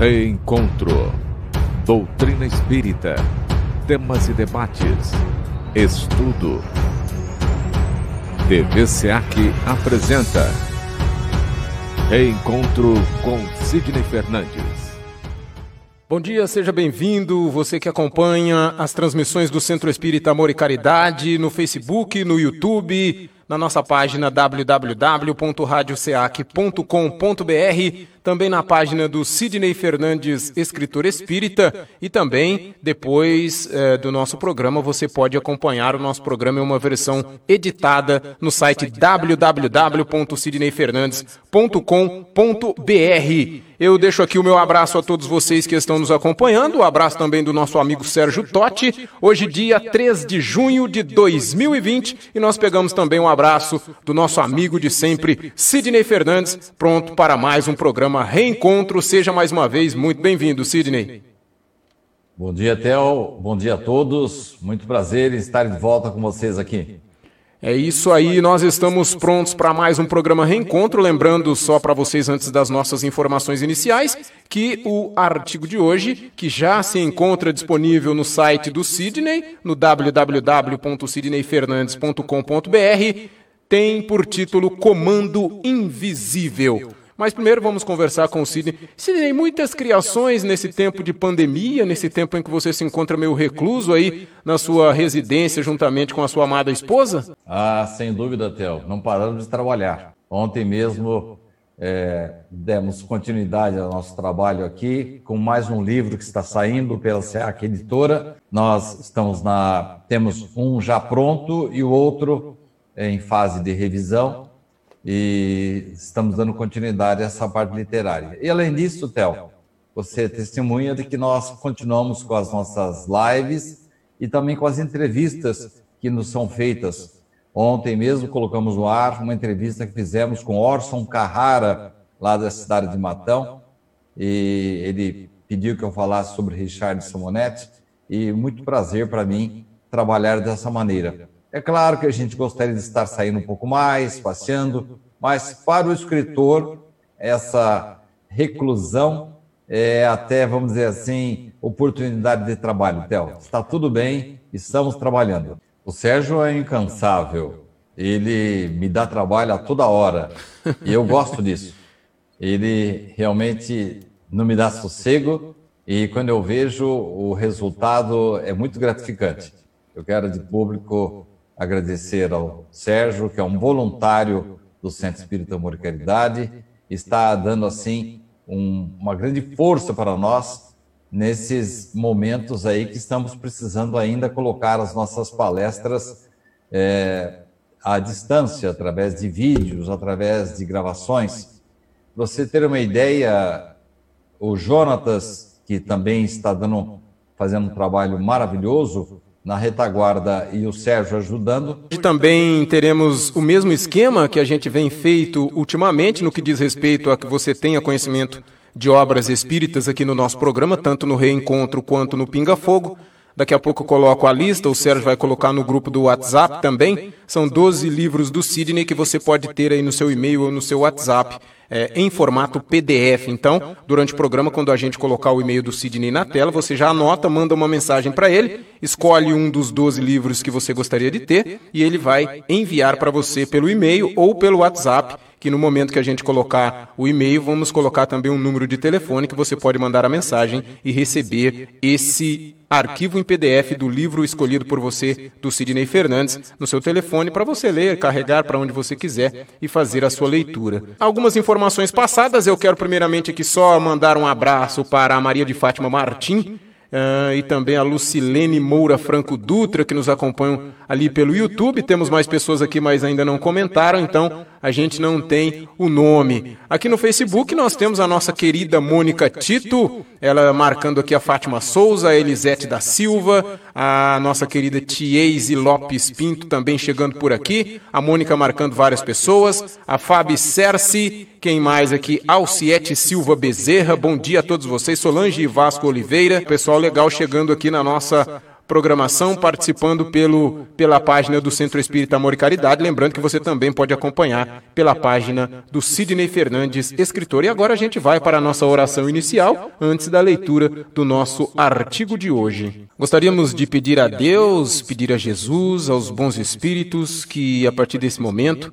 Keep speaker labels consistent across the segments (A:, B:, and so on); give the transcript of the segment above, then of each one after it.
A: Reencontro. Doutrina espírita. Temas e debates. Estudo. TV SEAC apresenta Reencontro com Sidney Fernandes.
B: Bom dia, seja bem-vindo. Você que acompanha as transmissões do Centro Espírita Amor e Caridade no Facebook, no YouTube, na nossa página www.radioceac.com.br também na página do Sidney Fernandes, escritor espírita, e também depois eh, do nosso programa você pode acompanhar o nosso programa em uma versão editada no site www.sidneyfernandes.com.br. Eu deixo aqui o meu abraço a todos vocês que estão nos acompanhando, o abraço também do nosso amigo Sérgio Totti. Hoje, dia 3 de junho de 2020, e nós pegamos também um abraço do nosso amigo de sempre, Sidney Fernandes, pronto para mais um programa Reencontro. Seja mais uma vez muito bem-vindo, Sidney.
C: Bom dia, Theo. Bom dia a todos. Muito prazer em estar de volta com vocês aqui.
B: É isso aí, nós estamos prontos para mais um programa Reencontro. Lembrando só para vocês, antes das nossas informações iniciais, que o artigo de hoje, que já se encontra disponível no site do Sidney, no www.sidneyfernandes.com.br, tem por título Comando Invisível. Mas primeiro vamos conversar com o Sidney. Sidney, muitas criações nesse tempo de pandemia, nesse tempo em que você se encontra meio recluso aí na sua residência juntamente com a sua amada esposa?
C: Ah, sem dúvida, Theo. Não paramos de trabalhar. Ontem mesmo é, demos continuidade ao nosso trabalho aqui com mais um livro que está saindo pela SEAC Editora. Nós estamos na temos um já pronto e o outro em fase de revisão e estamos dando continuidade a essa parte literária. E além disso, Theo, você testemunha de que nós continuamos com as nossas lives e também com as entrevistas que nos são feitas. Ontem mesmo colocamos no ar uma entrevista que fizemos com Orson Carrara, lá da cidade de Matão, e ele pediu que eu falasse sobre Richard Simonetti, e muito prazer para mim trabalhar dessa maneira. É claro que a gente gostaria de estar saindo um pouco mais, passeando, mas para o escritor, essa reclusão é até, vamos dizer assim, oportunidade de trabalho. Theo, está tudo bem, estamos trabalhando. O Sérgio é incansável, ele me dá trabalho a toda hora e eu gosto disso. Ele realmente não me dá sossego e quando eu vejo o resultado é muito gratificante. Eu quero de público agradecer ao Sérgio, que é um voluntário do Centro Espírita Amor e Caridade, está dando assim um, uma grande força para nós nesses momentos aí que estamos precisando ainda colocar as nossas palestras é, à distância, através de vídeos, através de gravações. Você ter uma ideia, o Jonatas, que também está dando, fazendo um trabalho maravilhoso, na retaguarda e o Sérgio ajudando.
B: Também teremos o mesmo esquema que a gente vem feito ultimamente no que diz respeito a que você tenha conhecimento de obras espíritas aqui no nosso programa, tanto no Reencontro quanto no Pinga Fogo. Daqui a pouco eu coloco a lista, o Sérgio vai colocar no grupo do WhatsApp também. São 12 livros do Sidney que você pode ter aí no seu e-mail ou no seu WhatsApp é, em formato PDF. Então, durante o programa, quando a gente colocar o e-mail do Sidney na tela, você já anota, manda uma mensagem para ele, escolhe um dos 12 livros que você gostaria de ter e ele vai enviar para você pelo e-mail ou pelo WhatsApp que no momento que a gente colocar o e-mail, vamos colocar também um número de telefone que você pode mandar a mensagem e receber esse arquivo em PDF do livro escolhido por você, do Sidney Fernandes, no seu telefone para você ler, carregar para onde você quiser e fazer a sua leitura. Algumas informações passadas, eu quero primeiramente aqui só mandar um abraço para a Maria de Fátima Martim, Uh, e também a Lucilene Moura Franco Dutra, que nos acompanham ali pelo YouTube. Temos mais pessoas aqui, mas ainda não comentaram, então a gente não tem o nome. Aqui no Facebook nós temos a nossa querida Mônica Tito, ela marcando aqui a Fátima Souza, a Elisete da Silva, a nossa querida Tiese Lopes Pinto também chegando por aqui, a Mônica marcando várias pessoas, a Fabi Cerci, quem mais aqui? Alciete Silva Bezerra, bom dia a todos vocês, Solange e Vasco Oliveira, pessoal legal chegando aqui na nossa programação, participando pelo, pela página do Centro Espírita Amor e Caridade. Lembrando que você também pode acompanhar pela página do Sidney Fernandes, escritor. E agora a gente vai para a nossa oração inicial, antes da leitura do nosso artigo de hoje. Gostaríamos de pedir a Deus, pedir a Jesus, aos bons espíritos, que a partir desse momento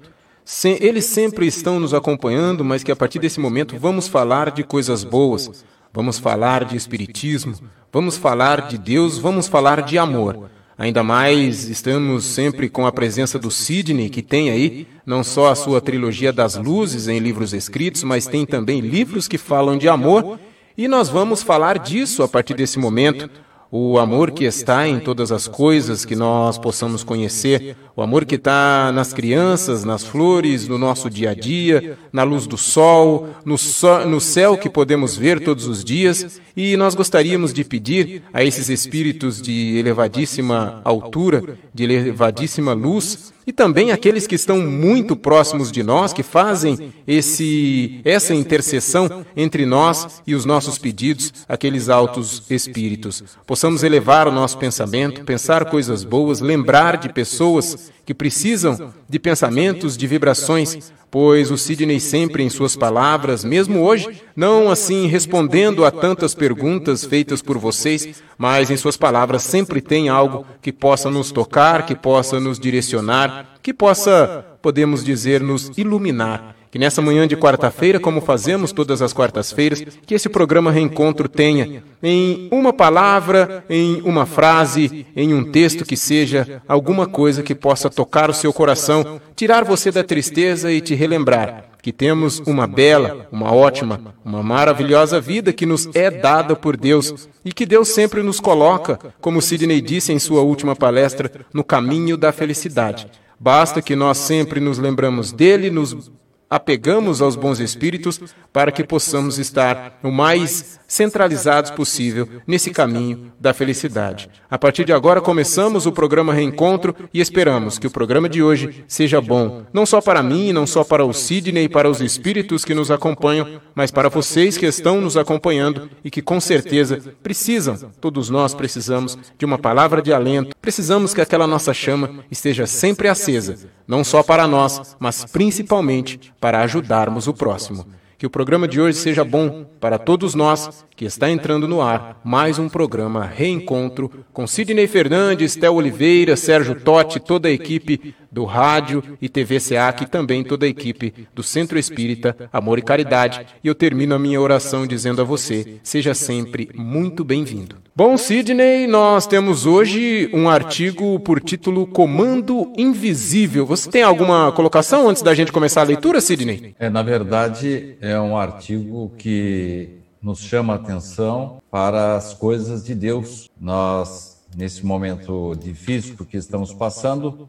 B: eles sempre estão nos acompanhando, mas que a partir desse momento vamos falar de coisas boas, vamos falar de Espiritismo, vamos falar de Deus, vamos falar de amor. Ainda mais estamos sempre com a presença do Sidney, que tem aí não só a sua trilogia das luzes em livros escritos, mas tem também livros que falam de amor, e nós vamos falar disso a partir desse momento o amor que está em todas as coisas que nós possamos conhecer, o amor que está nas crianças, nas flores, no nosso dia a dia, na luz do sol, no, so, no céu que podemos ver todos os dias, e nós gostaríamos de pedir a esses espíritos de elevadíssima altura, de elevadíssima luz, e também aqueles que estão muito próximos de nós, que fazem esse, essa intercessão entre nós e os nossos pedidos, aqueles altos espíritos. Possamos elevar o nosso pensamento, pensar coisas boas, lembrar de pessoas que precisam de pensamentos, de vibrações, pois o Sidney sempre em suas palavras, mesmo hoje, não assim respondendo a tantas perguntas feitas por vocês, mas em suas palavras sempre tem algo que possa nos tocar, que possa nos direcionar, que possa, podemos dizer, nos iluminar. Que nessa manhã de quarta-feira, como fazemos todas as quartas-feiras, que esse programa Reencontro tenha, em uma palavra, em uma frase, em um texto que seja alguma coisa que possa tocar o seu coração, tirar você da tristeza e te relembrar que temos uma bela, uma ótima, uma maravilhosa vida que nos é dada por Deus e que Deus sempre nos coloca, como Sidney disse em sua última palestra, no caminho da felicidade. Basta que nós sempre nos lembramos dele, nos apegamos aos bons espíritos para que possamos estar o mais centralizados possível nesse caminho da felicidade. A partir de agora começamos o programa Reencontro e esperamos que o programa de hoje seja bom, não só para mim, não só para o Sidney e para os espíritos que nos acompanham, mas para vocês que estão nos acompanhando e que com certeza precisam, todos nós precisamos de uma palavra de alento, precisamos que aquela nossa chama esteja sempre acesa, não só para nós, mas principalmente para ajudarmos o próximo. Que o programa de hoje seja bom para todos nós que está entrando no ar mais um programa Reencontro com Sidney Fernandes, Théo Oliveira, Sérgio Totti, toda a equipe do rádio e TV SEAC e também toda a equipe do Centro Espírita Amor e Caridade. E eu termino a minha oração dizendo a você: seja sempre muito bem-vindo. Bom, Sidney, nós temos hoje um artigo por título Comando Invisível. Você tem alguma colocação antes da gente começar a leitura, Sidney?
C: É, na verdade, é um artigo que nos chama a atenção para as coisas de Deus. Nós, nesse momento difícil que estamos passando,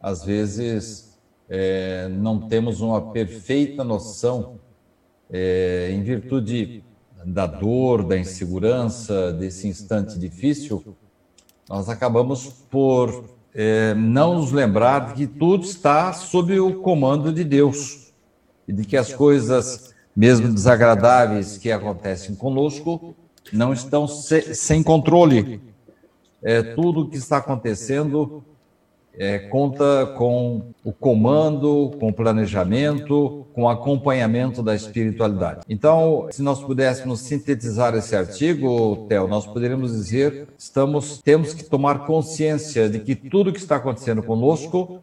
C: às vezes é, não temos uma perfeita noção, é, em virtude da dor, da insegurança, desse instante difícil, nós acabamos por é, não nos lembrar de que tudo está sob o comando de Deus e de que as coisas mesmo desagradáveis que acontecem conosco, não estão se, sem controle. É, tudo o que está acontecendo é, conta com o comando, com o planejamento, com o acompanhamento da espiritualidade. Então, se nós pudéssemos sintetizar esse artigo, Theo, nós poderíamos dizer estamos temos que tomar consciência de que tudo que está acontecendo conosco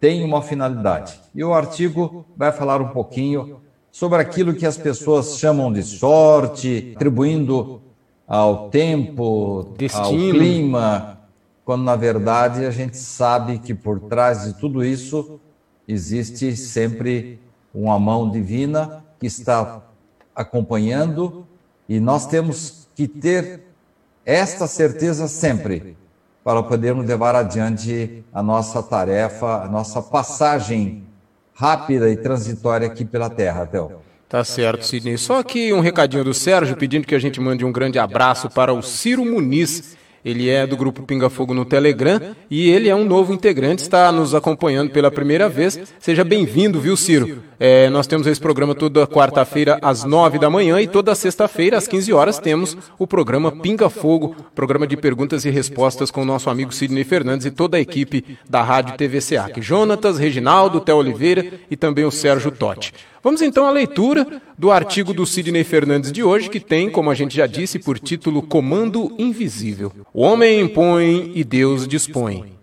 C: tem uma finalidade. E o artigo vai falar um pouquinho sobre aquilo que as pessoas chamam de sorte, atribuindo ao tempo, Destino. ao clima, quando na verdade a gente sabe que por trás de tudo isso existe sempre uma mão divina que está acompanhando e nós temos que ter esta certeza sempre para podermos levar adiante a nossa tarefa, a nossa passagem rápida e transitória aqui pela Terra, Theo.
B: Tá certo, Sidney. Só aqui um recadinho do Sérgio pedindo que a gente mande um grande abraço para o Ciro Muniz. Ele é do grupo Pinga Fogo no Telegram e ele é um novo integrante, está nos acompanhando pela primeira vez. Seja bem-vindo, viu, Ciro? É, nós temos esse programa toda quarta-feira às nove da manhã e toda sexta-feira às 15 horas temos o programa Pinga Fogo, programa de perguntas e respostas com o nosso amigo Sidney Fernandes e toda a equipe da Rádio TVCA, que Jonatas, Reginaldo, Theo Oliveira e também o Sérgio Totti. Vamos então à leitura do artigo do Sidney Fernandes de hoje, que tem, como a gente já disse, por título Comando Invisível. O homem impõe e Deus dispõe.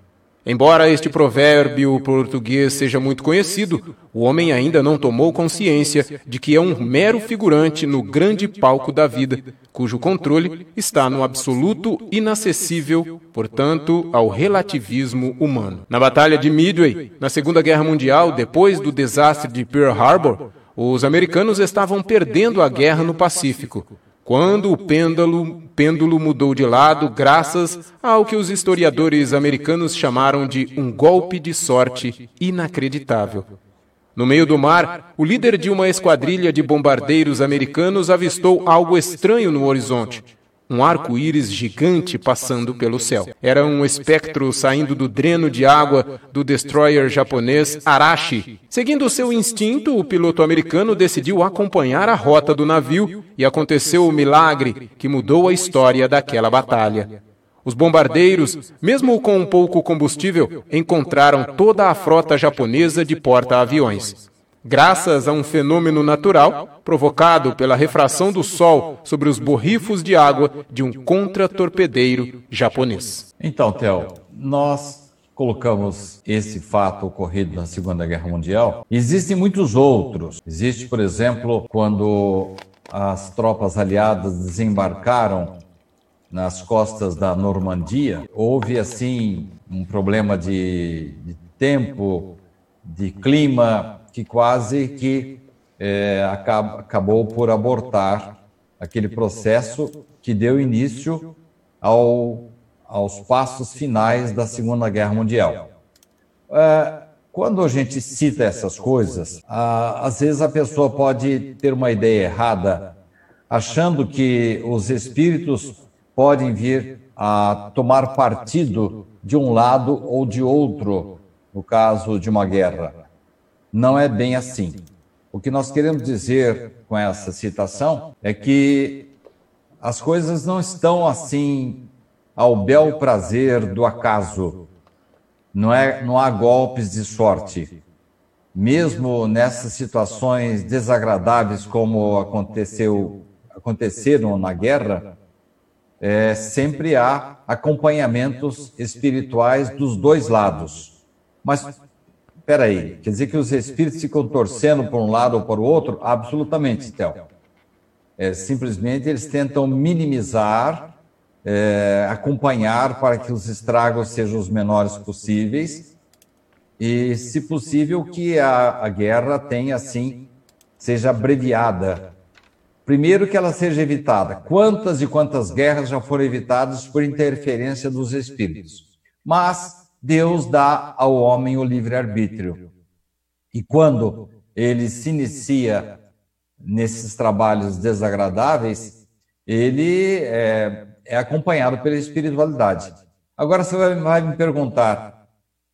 B: Embora este provérbio português seja muito conhecido, o homem ainda não tomou consciência de que é um mero figurante no grande palco da vida, cujo controle está no absoluto inacessível, portanto, ao relativismo humano. Na Batalha de Midway, na Segunda Guerra Mundial, depois do desastre de Pearl Harbor, os americanos estavam perdendo a guerra no Pacífico quando o pêndulo, pêndulo mudou de lado graças ao que os historiadores americanos chamaram de um golpe de sorte inacreditável. No meio do mar, o líder de uma esquadrilha de bombardeiros americanos avistou algo estranho no horizonte um arco-íris gigante passando pelo céu. Era um espectro saindo do dreno de água do destroyer japonês Arashi. Seguindo seu instinto, o piloto americano decidiu acompanhar a rota do navio e aconteceu o milagre que mudou a história daquela batalha. Os bombardeiros, mesmo com pouco combustível, encontraram toda a frota japonesa de porta-aviões graças a um fenômeno natural provocado pela refração do Sol sobre os borrifos de água de um contratorpedeiro japonês.
C: Então, Theo, nós colocamos esse fato ocorrido na Segunda Guerra Mundial. Existem muitos outros. Existe, por exemplo, quando as tropas aliadas desembarcaram nas costas da Normandia, houve assim um problema de, de tempo, de clima, que quase que é, acabou por abortar aquele processo que deu início ao, aos passos finais da Segunda Guerra Mundial. É, quando a gente cita essas coisas, a, às vezes a pessoa pode ter uma ideia errada, achando que os espíritos podem vir a tomar partido de um lado ou de outro, no caso de uma guerra não é bem assim. O que nós queremos dizer com essa citação é que as coisas não estão assim ao bel prazer do acaso. Não, é, não há golpes de sorte. Mesmo nessas situações desagradáveis como aconteceu, aconteceram na guerra, é, sempre há acompanhamentos espirituais dos dois lados. Mas Peraí, quer dizer que os espíritos ficam torcendo por um lado ou o outro? Absolutamente, Théo. É, simplesmente eles tentam minimizar, é, acompanhar para que os estragos sejam os menores possíveis e, se possível, que a, a guerra tenha, assim, seja abreviada. Primeiro, que ela seja evitada. Quantas e quantas guerras já foram evitadas por interferência dos espíritos? Mas Deus dá ao homem o livre-arbítrio. E quando ele se inicia nesses trabalhos desagradáveis, ele é, é acompanhado pela espiritualidade. Agora você vai, vai me perguntar: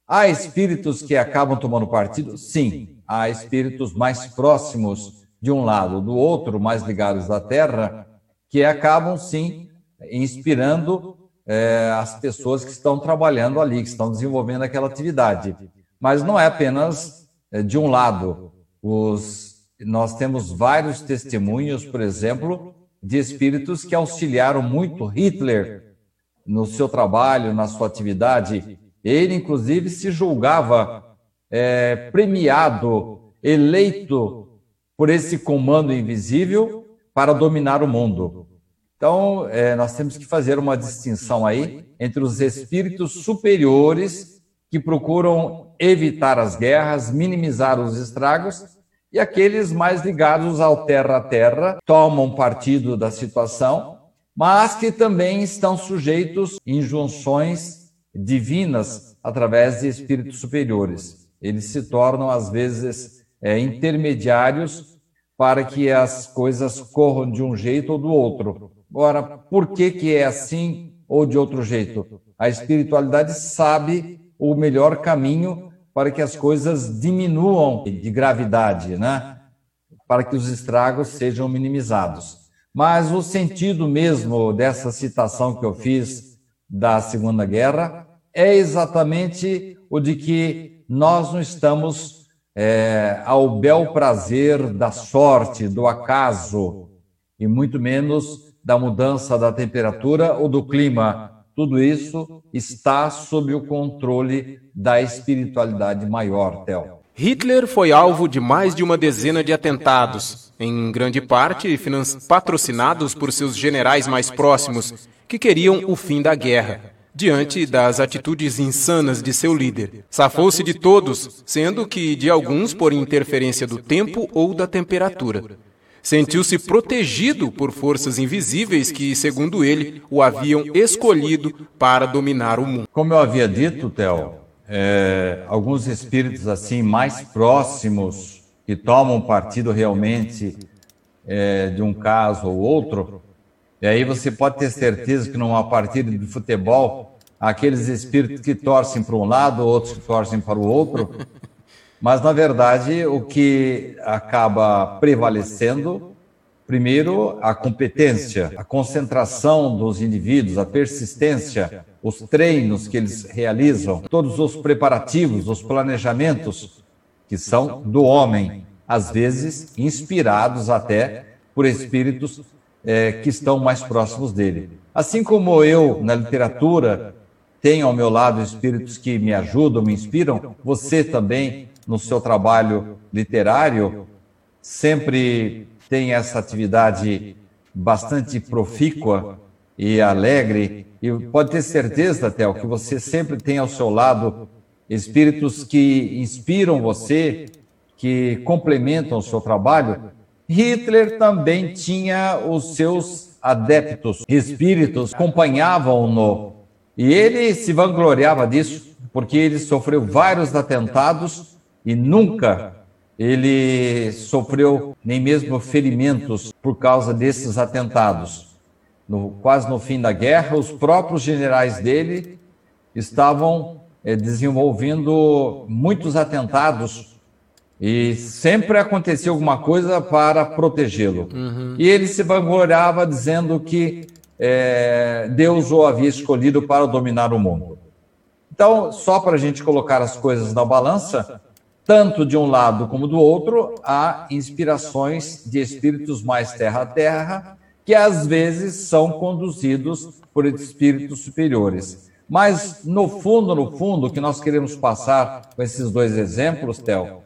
C: há espíritos que acabam tomando partido? Sim, há espíritos mais próximos de um lado do outro, mais ligados à Terra, que acabam sim inspirando é, as pessoas que estão trabalhando ali, que estão desenvolvendo aquela atividade. Mas não é apenas é, de um lado. Os, nós temos vários testemunhos, por exemplo, de espíritos que auxiliaram muito Hitler no seu trabalho, na sua atividade. Ele, inclusive, se julgava é, premiado, eleito por esse comando invisível para dominar o mundo. Então, é, nós temos que fazer uma distinção aí entre os espíritos superiores que procuram evitar as guerras, minimizar os estragos, e aqueles mais ligados ao terra a terra, tomam partido da situação, mas que também estão sujeitos injunções divinas através de espíritos superiores. Eles se tornam, às vezes, é, intermediários para que as coisas corram de um jeito ou do outro. Agora, por que, que é assim ou de outro jeito. A espiritualidade sabe o melhor caminho para que as coisas diminuam de gravidade, né? Para que os estragos sejam minimizados. Mas o sentido mesmo dessa citação que eu fiz da Segunda Guerra é exatamente o de que nós não estamos é, ao bel prazer da sorte, do acaso, e muito menos da mudança da temperatura ou do clima. Tudo isso está sob o controle da espiritualidade maior, Theo.
B: Hitler foi alvo de mais de uma dezena de atentados, em grande parte patrocinados por seus generais mais próximos, que queriam o fim da guerra diante das atitudes insanas de seu líder. Safou-se de todos, sendo que de alguns por interferência do tempo ou da temperatura. Sentiu-se protegido por forças invisíveis que, segundo ele, o haviam escolhido para dominar o mundo.
C: Como eu havia dito, Theo, é, alguns espíritos assim mais próximos que tomam partido realmente é, de um caso ou outro, e aí você pode ter certeza que numa partida de futebol, aqueles espíritos que torcem para um lado, outros que torcem para o outro, mas na verdade o que acaba prevalecendo, primeiro, a competência, a concentração dos indivíduos, a persistência, os treinos que eles realizam, todos os preparativos, os planejamentos que são do homem, às vezes inspirados até por espíritos é, que estão mais próximos dele. Assim como eu, na literatura, tenho ao meu lado espíritos que me ajudam, me inspiram, você também, no seu trabalho literário, sempre tem essa atividade bastante profícua e alegre. E pode ter certeza, Théo, que você sempre tem ao seu lado espíritos que inspiram você, que complementam o seu trabalho Hitler também tinha os seus adeptos, espíritos, acompanhavam-no. E ele se vangloriava disso, porque ele sofreu vários atentados e nunca ele sofreu nem mesmo ferimentos por causa desses atentados. No, quase no fim da guerra, os próprios generais dele estavam é, desenvolvendo muitos atentados e sempre acontecia alguma coisa para protegê-lo. Uhum. E ele se vangloriava dizendo que é, Deus o havia escolhido para dominar o mundo. Então, só para a gente colocar as coisas na balança, tanto de um lado como do outro, há inspirações de espíritos mais terra a terra, que às vezes são conduzidos por espíritos superiores. Mas, no fundo, no fundo, o que nós queremos passar com esses dois exemplos, Theo,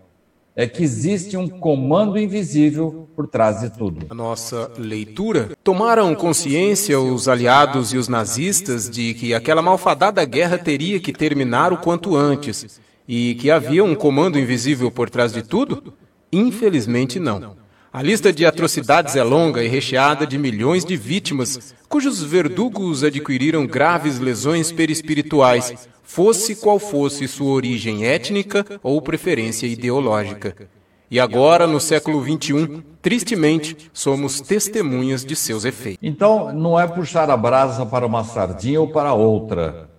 C: é que existe um comando invisível por trás de tudo.
B: A nossa leitura tomaram consciência os aliados e os nazistas de que aquela malfadada guerra teria que terminar o quanto antes e que havia um comando invisível por trás de tudo? Infelizmente não. A lista de atrocidades é longa e recheada de milhões de vítimas, cujos verdugos adquiriram graves lesões perispirituais, fosse qual fosse sua origem étnica ou preferência ideológica. E agora, no século XXI, tristemente, somos testemunhas de seus efeitos.
C: Então, não é puxar a brasa para uma sardinha ou para outra.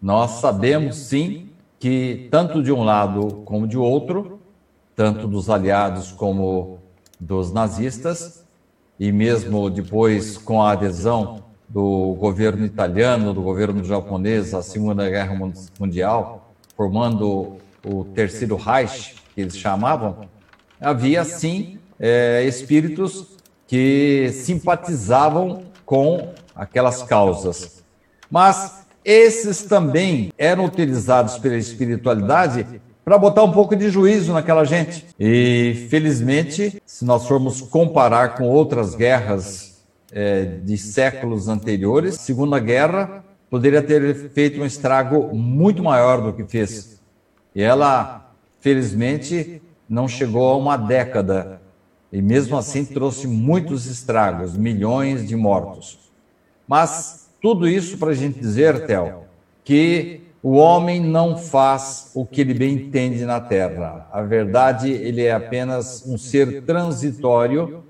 C: Nós sabemos, sim, que tanto de um lado como de outro, tanto dos aliados como dos nazistas, e mesmo depois com a adesão do governo italiano, do governo japonês, a Segunda Guerra Mundial, formando o Terceiro Reich, que eles chamavam, havia sim é, espíritos que simpatizavam com aquelas causas. Mas esses também eram utilizados pela espiritualidade para botar um pouco de juízo naquela gente. E, felizmente, se nós formos comparar com outras guerras é, de séculos anteriores. Segunda Guerra poderia ter feito um estrago muito maior do que fez. E ela, felizmente, não chegou a uma década. E mesmo assim trouxe muitos estragos, milhões de mortos. Mas tudo isso para a gente dizer, Theo, que o homem não faz o que ele bem entende na Terra. A verdade, ele é apenas um ser transitório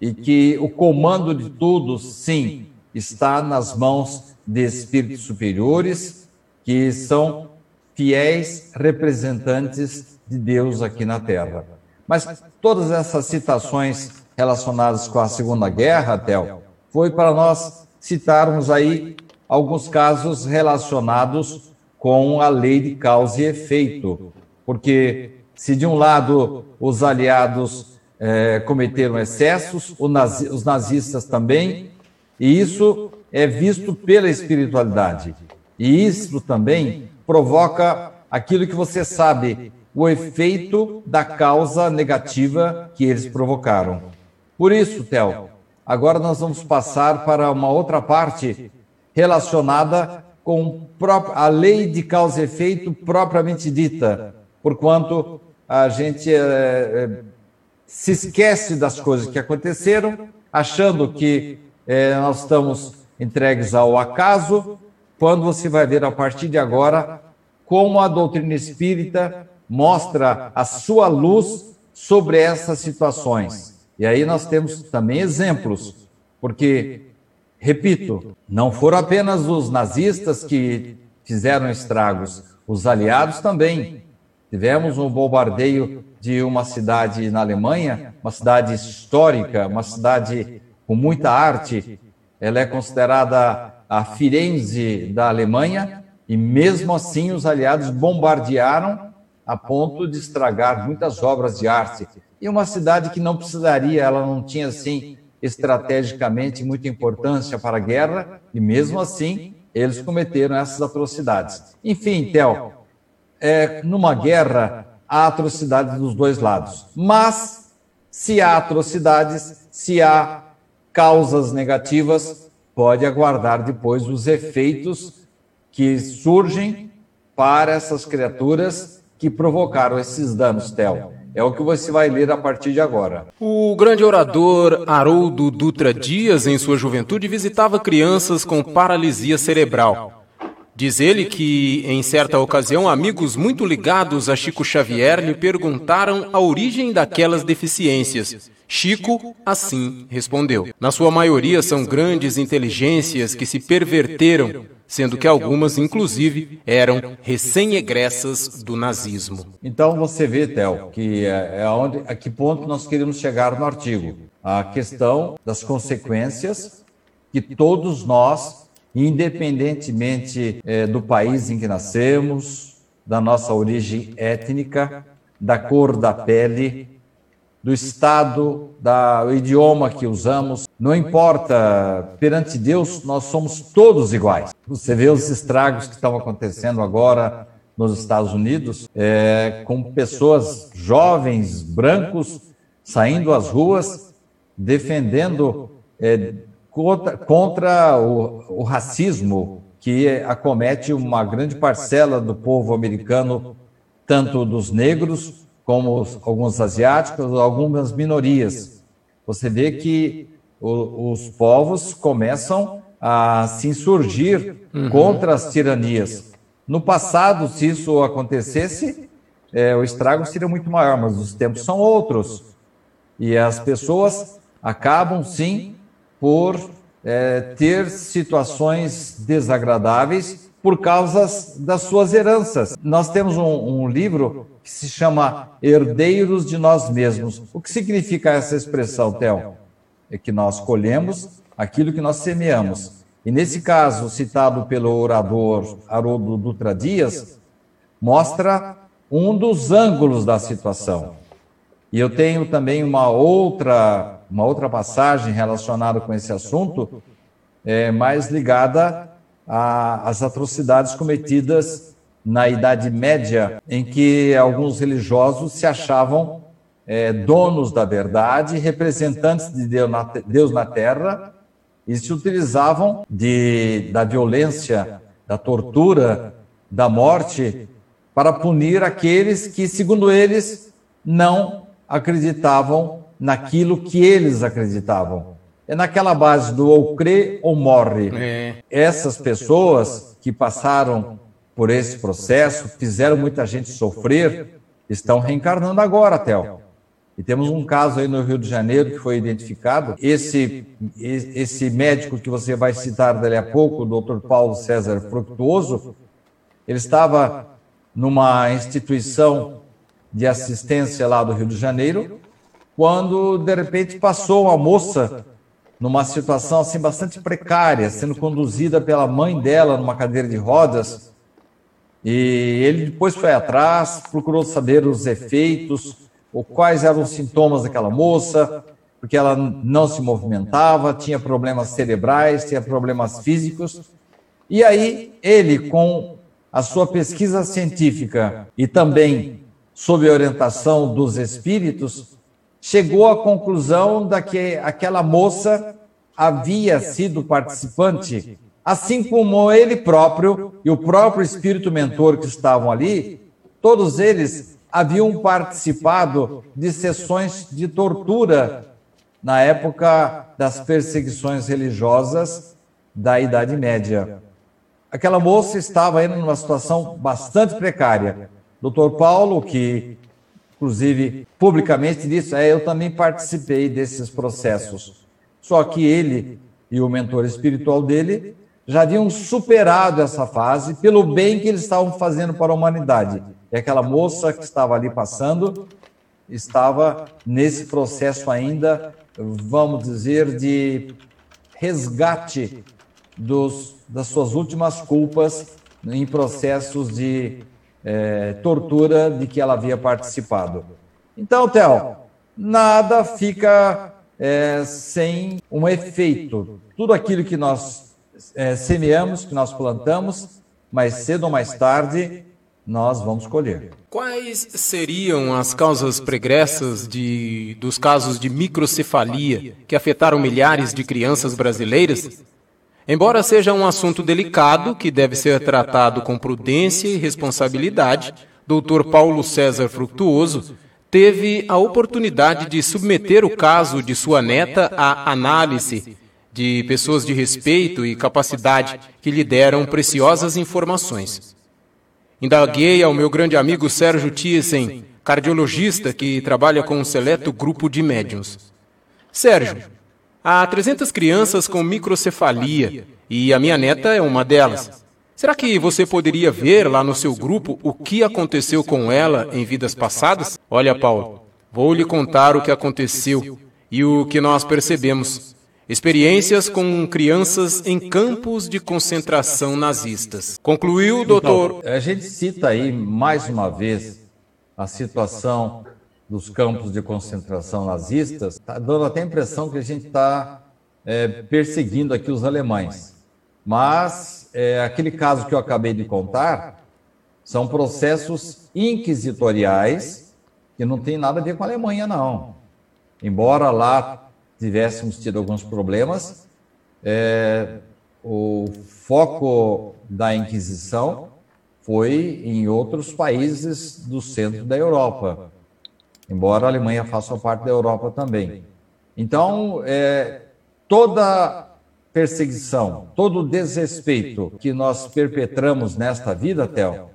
C: e que o comando de tudo, sim, está nas mãos de espíritos superiores que são fiéis representantes de Deus aqui na Terra. Mas todas essas citações relacionadas com a Segunda Guerra, Tel, foi para nós citarmos aí alguns casos relacionados com a lei de causa e efeito, porque se de um lado os aliados é, cometeram excessos, nazi, os nazistas também, e isso é visto pela espiritualidade. E isso também provoca aquilo que você sabe, o efeito da causa negativa que eles provocaram. Por isso, Theo, agora nós vamos passar para uma outra parte relacionada com a lei de causa e efeito propriamente dita, porquanto a gente é, se esquece das coisas que aconteceram, achando que é, nós estamos entregues ao acaso, quando você vai ver a partir de agora como a doutrina espírita mostra a sua luz sobre essas situações. E aí nós temos também exemplos, porque, repito, não foram apenas os nazistas que fizeram estragos, os aliados também. Tivemos um bombardeio de uma cidade na Alemanha, uma cidade histórica, uma cidade com muita arte. Ela é considerada a Firenze da Alemanha, e mesmo assim os aliados bombardearam a ponto de estragar muitas obras de arte. E uma cidade que não precisaria, ela não tinha assim estrategicamente muita importância para a guerra, e mesmo assim eles cometeram essas atrocidades. Enfim, Theo, é, numa guerra há atrocidades dos dois lados. Mas se há atrocidades, se há causas negativas, pode aguardar depois os efeitos que surgem para essas criaturas que provocaram esses danos, Theo. É o que você vai ler a partir de agora.
B: O grande orador Haroldo Dutra Dias, em sua juventude, visitava crianças com paralisia cerebral. Diz ele que, em certa ocasião, amigos muito ligados a Chico Xavier lhe perguntaram a origem daquelas deficiências. Chico, assim, respondeu: Na sua maioria são grandes inteligências que se perverteram sendo que algumas, inclusive, eram recém-egressas do nazismo.
C: Então você vê, Tel, que é, é onde, a que ponto nós queremos chegar no artigo. A questão das consequências que todos nós, independentemente é, do país em que nascemos, da nossa origem étnica, da cor da pele, do estado, do idioma que usamos. Não importa, perante Deus nós somos todos iguais. Você vê os estragos que estão acontecendo agora nos Estados Unidos, é, com pessoas jovens, brancos, saindo às ruas, defendendo é, contra, contra o, o racismo que acomete uma grande parcela do povo americano, tanto dos negros como os, alguns asiáticos, algumas minorias. Você vê que o, os povos começam a se insurgir uhum. contra as tiranias. No passado, se isso acontecesse, é, o estrago seria muito maior, mas os tempos são outros. E as pessoas acabam, sim, por é, ter situações desagradáveis por causa das suas heranças. Nós temos um, um livro que se chama herdeiros de nós mesmos. O que significa essa expressão, Theo? É que nós colhemos aquilo que nós semeamos. E nesse caso, citado pelo orador Haroldo Dutra Dias, mostra um dos ângulos da situação. E eu tenho também uma outra, uma outra passagem relacionada com esse assunto, é, mais ligada às atrocidades cometidas na Idade Média, em que alguns religiosos se achavam é, donos da verdade, representantes de Deus na, Deus na terra, e se utilizavam de, da violência, da tortura, da morte, para punir aqueles que, segundo eles, não acreditavam naquilo que eles acreditavam. É naquela base do ou crê ou morre. É. Essas pessoas que passaram por esse processo, fizeram muita gente sofrer, estão reencarnando agora, Theo. E temos um caso aí no Rio de Janeiro que foi identificado. Esse, esse médico que você vai citar dali a pouco, o doutor Paulo César Fructuoso, ele estava numa instituição de assistência lá do Rio de Janeiro, quando de repente passou uma moça numa situação assim bastante precária, sendo conduzida pela mãe dela numa cadeira de rodas. E ele depois foi atrás, procurou saber os efeitos, ou quais eram os sintomas daquela moça, porque ela não se movimentava, tinha problemas cerebrais, tinha problemas físicos. E aí ele, com a sua pesquisa científica e também sob a orientação dos espíritos, chegou à conclusão de que aquela moça havia sido participante, assim como ele próprio e o próprio espírito mentor que estavam ali, todos eles haviam participado de sessões de tortura na época das perseguições religiosas da Idade Média. Aquela moça estava ainda numa situação bastante precária. Dr. Paulo, que inclusive publicamente disse, é, eu também participei desses processos. Só que ele e o mentor espiritual dele já haviam superado essa fase pelo bem que eles estavam fazendo para a humanidade. E aquela moça que estava ali passando estava nesse processo ainda, vamos dizer, de resgate dos, das suas últimas culpas em processos de é, tortura de que ela havia participado. Então, Theo, nada fica é, sem um efeito. Tudo aquilo que nós é, semeamos, que nós plantamos, mais cedo ou mais tarde, nós vamos colher.
B: Quais seriam as causas pregressas de, dos casos de microcefalia que afetaram milhares de crianças brasileiras? Embora seja um assunto delicado que deve ser tratado com prudência e responsabilidade, Dr. Paulo César Fructuoso teve a oportunidade de submeter o caso de sua neta à análise de pessoas de respeito e capacidade que lhe deram preciosas informações. Indaguei ao meu grande amigo Sérgio Thyssen, cardiologista que trabalha com um seleto grupo de médiums. Sérgio, há 300 crianças com microcefalia e a minha neta é uma delas. Será que você poderia ver lá no seu grupo o que aconteceu com ela em vidas passadas? Olha, Paulo, vou lhe contar o que aconteceu e o que nós percebemos. Experiências com crianças em campos de concentração nazistas. Concluiu, doutor.
C: Então, a gente cita aí mais uma vez a situação dos campos de concentração nazistas, está dando até a impressão que a gente está é, perseguindo aqui os alemães. Mas é, aquele caso que eu acabei de contar são processos inquisitoriais que não tem nada a ver com a Alemanha, não. Embora lá tivéssemos tido alguns problemas, é, o foco da Inquisição foi em outros países do centro da Europa, embora a Alemanha faça parte da Europa também. Então, é, toda perseguição, todo desrespeito que nós perpetramos nesta vida, Theo,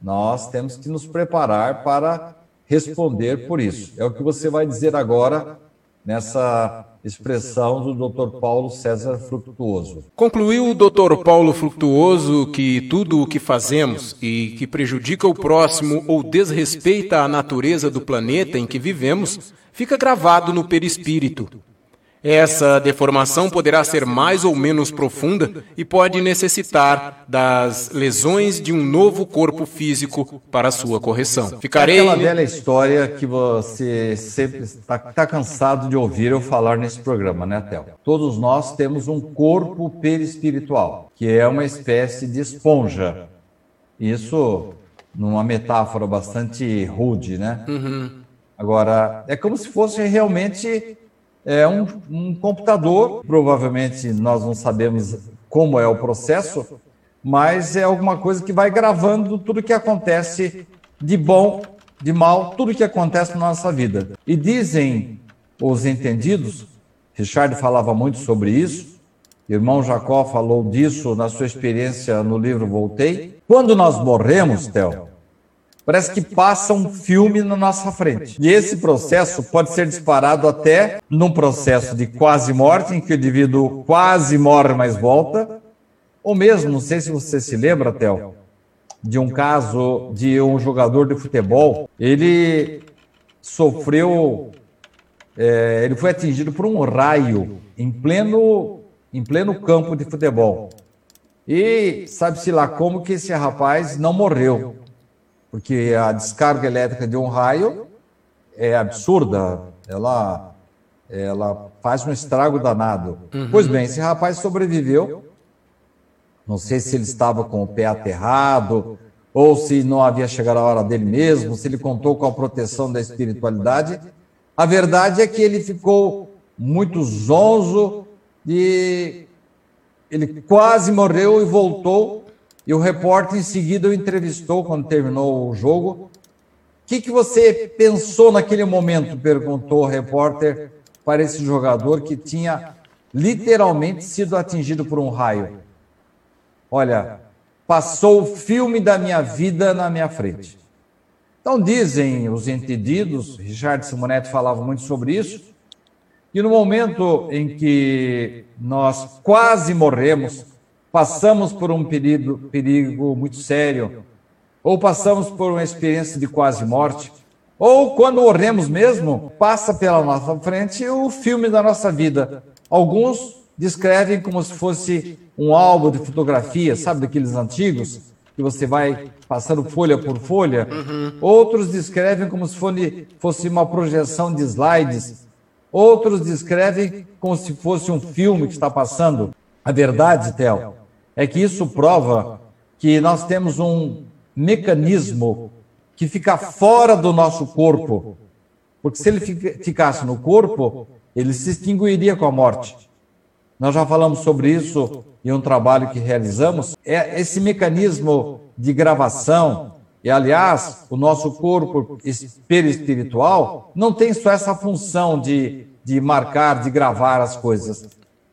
C: nós temos que nos preparar para responder por isso. É o que você vai dizer agora nessa expressão do Dr. Paulo César Fructuoso.
B: Concluiu o Dr. Paulo Fructuoso que tudo o que fazemos e que prejudica o próximo ou desrespeita a natureza do planeta em que vivemos fica gravado no perispírito essa deformação poderá ser mais ou menos profunda e pode necessitar das lesões de um novo corpo físico para sua correção.
C: Ficarei. Aquela velha história que você sempre está tá cansado de ouvir eu falar nesse programa, né, Théo? Todos nós temos um corpo perispiritual, que é uma espécie de esponja. Isso numa metáfora bastante rude, né? Uhum. Agora, é como se fosse realmente é um, um computador. Provavelmente nós não sabemos como é o processo, mas é alguma coisa que vai gravando tudo que acontece de bom, de mal, tudo que acontece na nossa vida. E dizem os entendidos, Richard falava muito sobre isso, irmão Jacó falou disso na sua experiência no livro Voltei. Quando nós morremos, Theo, parece que passa um filme na nossa frente. E esse processo pode ser disparado até num processo de quase morte, em que o indivíduo quase morre, mas volta, ou mesmo, não sei se você se lembra, Théo, de um caso de um jogador de futebol, ele sofreu, é, ele foi atingido por um raio em pleno, em pleno campo de futebol. E sabe-se lá como que esse rapaz não morreu, porque a descarga elétrica de um raio é absurda, ela, ela faz um estrago danado. Uhum. Pois bem, esse rapaz sobreviveu não sei se ele estava com o pé aterrado, ou se não havia chegado a hora dele mesmo, se ele contou com a proteção da espiritualidade. A verdade é que ele ficou muito zonzo e ele quase morreu e voltou. E o repórter em seguida o entrevistou quando terminou o jogo. O que, que você pensou naquele momento? perguntou o repórter para esse jogador que tinha literalmente sido atingido por um raio. Olha, passou o filme da minha vida na minha frente. Então, dizem os entendidos, Richard Simonetti falava muito sobre isso, que no momento em que nós quase morremos, passamos por um perigo, perigo muito sério, ou passamos por uma experiência de quase morte, ou quando morremos mesmo, passa pela nossa frente o filme da nossa vida. Alguns descrevem como se fosse um álbum de fotografias, sabe daqueles antigos? Que você vai passando folha por folha. Uhum. Outros descrevem como se fosse uma projeção de slides. Outros descrevem como se fosse um filme que está passando. A verdade, Theo, é que isso prova que nós temos um mecanismo que fica fora do nosso corpo. Porque se ele ficasse no corpo, ele se extinguiria com a morte. Nós já falamos sobre isso em um trabalho que realizamos. É esse mecanismo de gravação, e aliás, o nosso corpo perispiritual não tem só essa função de, de marcar, de gravar as coisas.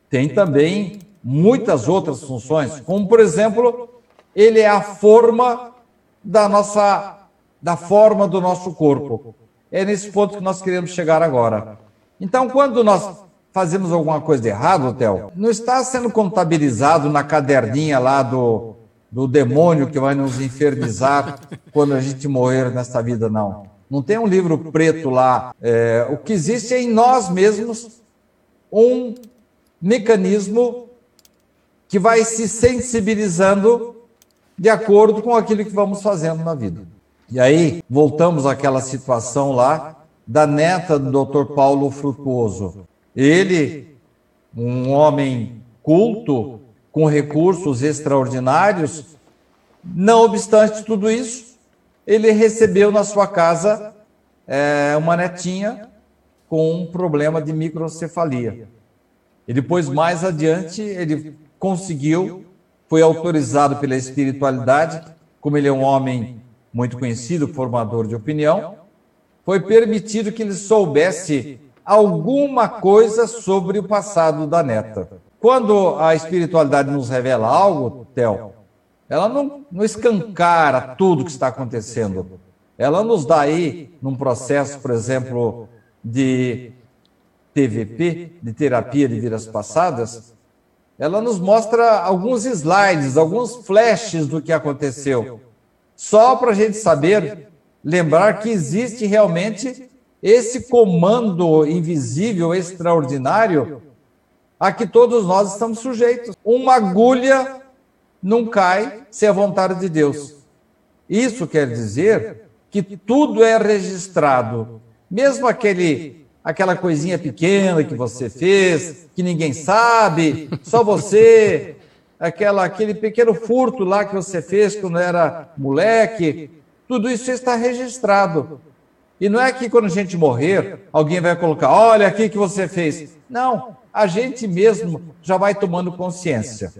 C: Tem também muitas outras funções, como por exemplo, ele é a forma da nossa da forma do nosso corpo. É nesse ponto que nós queremos chegar agora. Então, quando nós fazemos alguma coisa de errado, Theo, não está sendo contabilizado na caderninha lá do, do demônio que vai nos infernizar quando a gente morrer nesta vida, não. Não tem um livro preto lá. É, o que existe é em nós mesmos um mecanismo que vai se sensibilizando de acordo com aquilo que vamos fazendo na vida. E aí, voltamos àquela situação lá da neta do Dr. Paulo Frutuoso. Ele, um homem culto, com recursos extraordinários, não obstante tudo isso, ele recebeu na sua casa é, uma netinha com um problema de microcefalia. E depois, mais adiante, ele conseguiu, foi autorizado pela espiritualidade, como ele é um homem muito conhecido, formador de opinião, foi permitido que ele soubesse alguma coisa sobre o passado da neta. Quando a espiritualidade nos revela algo, Theo, ela não, não escancara tudo que está acontecendo. Ela nos dá aí, num processo, por exemplo, de TVP, de terapia de vidas passadas, ela nos mostra alguns slides, alguns flashes do que aconteceu. Só para a gente saber, lembrar que existe realmente esse comando invisível, extraordinário, a que todos nós estamos sujeitos. Uma agulha não cai sem a vontade de Deus. Isso quer dizer que tudo é registrado, mesmo aquele aquela coisinha pequena que você fez, que ninguém sabe, só você, aquela aquele pequeno furto lá que você fez quando era moleque, tudo isso está registrado. E não é que quando a gente morrer, alguém vai colocar, olha aqui que você fez. Não, a gente mesmo já vai tomando consciência.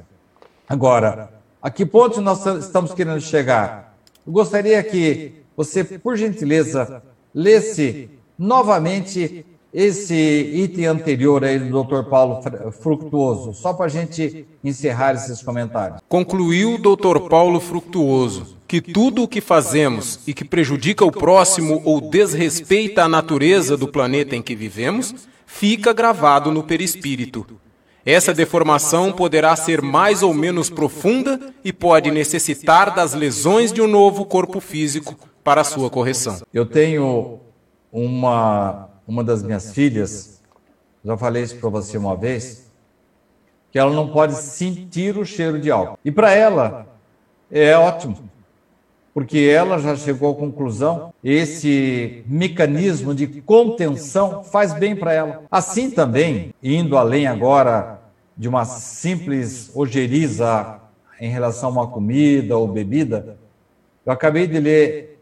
C: Agora, a que ponto nós estamos querendo chegar? Eu gostaria que você, por gentileza, lesse novamente esse item anterior aí do Dr. Paulo Fructuoso, só para a gente encerrar esses comentários.
B: Concluiu o Dr. Paulo Fructuoso que tudo o que fazemos e que prejudica o próximo ou desrespeita a natureza do planeta em que vivemos, fica gravado no perispírito. Essa deformação poderá ser mais ou menos profunda e pode necessitar das lesões de um novo corpo físico para sua correção.
C: Eu tenho uma uma das minhas filhas, já falei isso para você uma vez, que ela não pode sentir o cheiro de álcool. E para ela é ótimo, porque ela já chegou à conclusão, esse mecanismo de contenção faz bem para ela. Assim também, indo além agora de uma simples ojeriza em relação a uma comida ou bebida, eu acabei de ler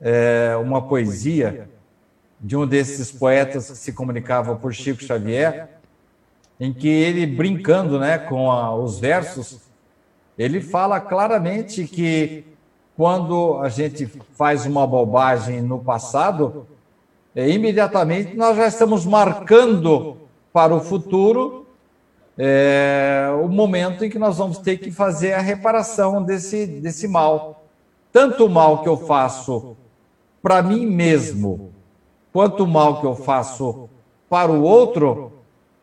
C: é, uma poesia de um desses poetas que se comunicava por Chico Xavier, em que ele, brincando né, com a, os versos, ele fala claramente que quando a gente faz uma bobagem no passado, é, imediatamente nós já estamos marcando para o futuro é, o momento em que nós vamos ter que fazer a reparação desse, desse mal. Tanto o mal que eu faço para mim mesmo, quanto mal que eu faço para o outro,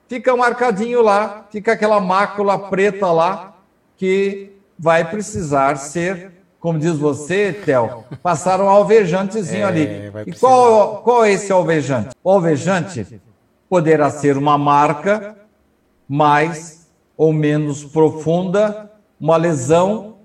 C: fica marcadinho lá, fica aquela mácula preta lá, que vai precisar ser, como diz você, Theo, passar um alvejantezinho é, ali. E qual, qual é esse alvejante? O alvejante poderá ser uma marca mais ou menos profunda, uma lesão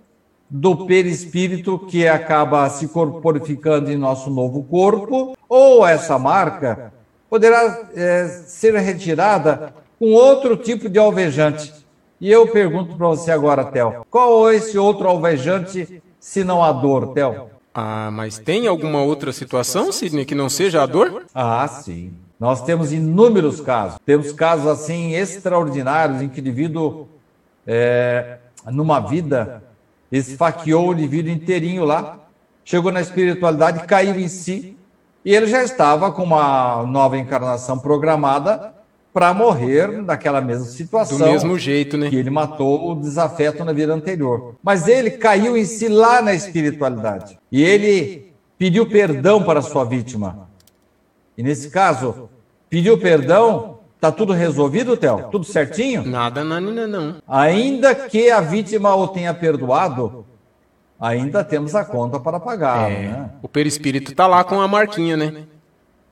C: do perispírito que acaba se corporificando em nosso novo corpo, ou essa marca poderá é, ser retirada com outro tipo de alvejante. E eu pergunto para você agora, Theo, qual é esse outro alvejante se não a dor, Theo?
B: Ah, mas tem alguma outra situação, Sidney, que não seja a dor?
C: Ah, sim. Nós temos inúmeros casos. Temos casos assim extraordinários em que o indivíduo, é, numa vida, esfaqueou o indivíduo inteirinho lá, chegou na espiritualidade, caiu em si, e ele já estava com uma nova encarnação programada para morrer daquela mesma situação.
B: Do mesmo jeito, né?
C: Que ele matou o desafeto na vida anterior. Mas ele caiu em si lá na espiritualidade. E ele pediu perdão para sua vítima. E nesse caso, pediu perdão Tá tudo resolvido, Theo? Tudo certinho?
B: Nada, nanina, não.
C: Ainda que a vítima o tenha perdoado, ainda temos a conta para pagar. É, né?
B: O perispírito está lá com a marquinha, né?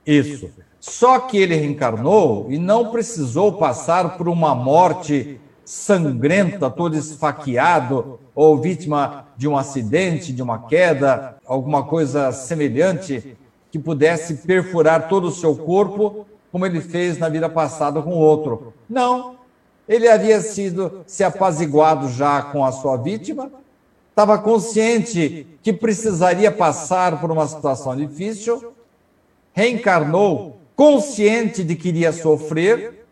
C: Isso. Só que ele reencarnou e não precisou passar por uma morte sangrenta, todo esfaqueado, ou vítima de um acidente, de uma queda, alguma coisa semelhante que pudesse perfurar todo o seu corpo como ele fez na vida passada com outro. Não. Ele havia sido se apaziguado já com a sua vítima, estava consciente que precisaria passar por uma situação difícil, reencarnou consciente de que iria sofrer,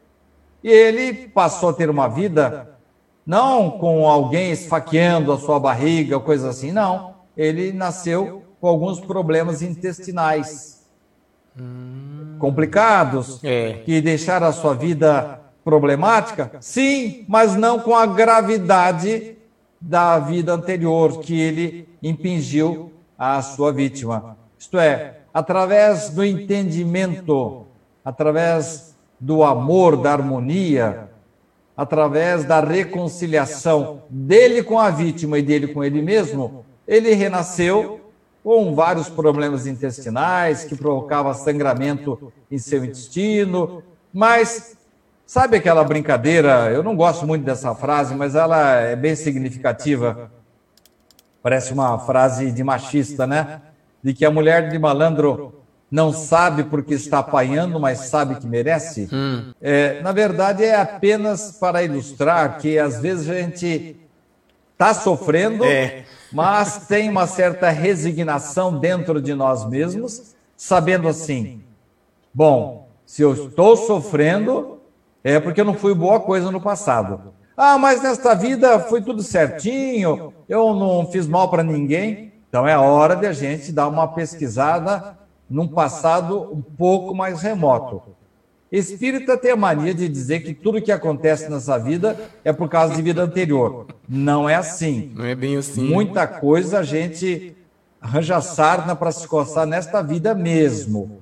C: e ele passou a ter uma vida não com alguém esfaqueando a sua barriga, coisa assim, não. Ele nasceu com alguns problemas intestinais. Hum complicados, é. que deixaram a sua vida problemática? Sim, mas não com a gravidade da vida anterior que ele impingiu à sua vítima. Isto é, através do entendimento, através do amor, da harmonia, através da reconciliação dele com a vítima e dele com ele mesmo, ele renasceu com vários problemas intestinais que provocava sangramento em seu intestino, mas sabe aquela brincadeira? Eu não gosto muito dessa frase, mas ela é bem significativa. Parece uma frase de machista, né? De que a mulher de malandro não sabe porque está apanhando, mas sabe que merece. Hum. É, na verdade, é apenas para ilustrar que às vezes a gente está sofrendo. É mas tem uma certa resignação dentro de nós mesmos, sabendo assim: bom, se eu estou sofrendo, é porque eu não fui boa coisa no passado. Ah, mas nesta vida foi tudo certinho, eu não fiz mal para ninguém. Então é hora de a gente dar uma pesquisada num passado um pouco mais remoto. Espírita tem a mania de dizer que tudo que acontece nessa vida é por causa de vida anterior. Não é assim.
B: Não é bem assim.
C: Muita coisa a gente arranja sarna para se coçar nesta vida mesmo.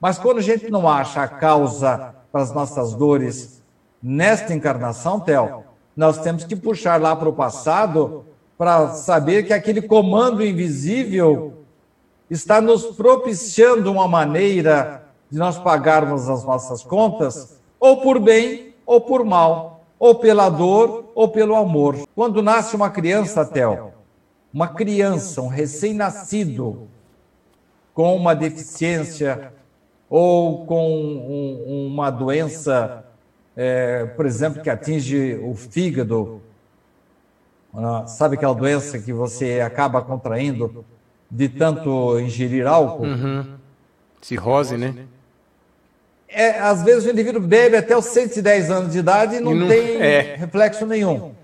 C: Mas quando a gente não acha a causa para as nossas dores nesta encarnação, Theo, nós temos que puxar lá para o passado para saber que aquele comando invisível está nos propiciando uma maneira de nós pagarmos as nossas contas, ou por bem ou por mal, ou pela dor ou pelo amor. Quando nasce uma criança, Theo, uma criança, um recém-nascido, com uma deficiência ou com um, uma doença, é, por exemplo, que atinge o fígado, ah, sabe aquela doença que você acaba contraindo de tanto ingerir álcool?
B: Uhum. Cirrose, né?
C: É, às vezes o indivíduo bebe até os 110 anos de idade e não, e não tem é. reflexo nenhum.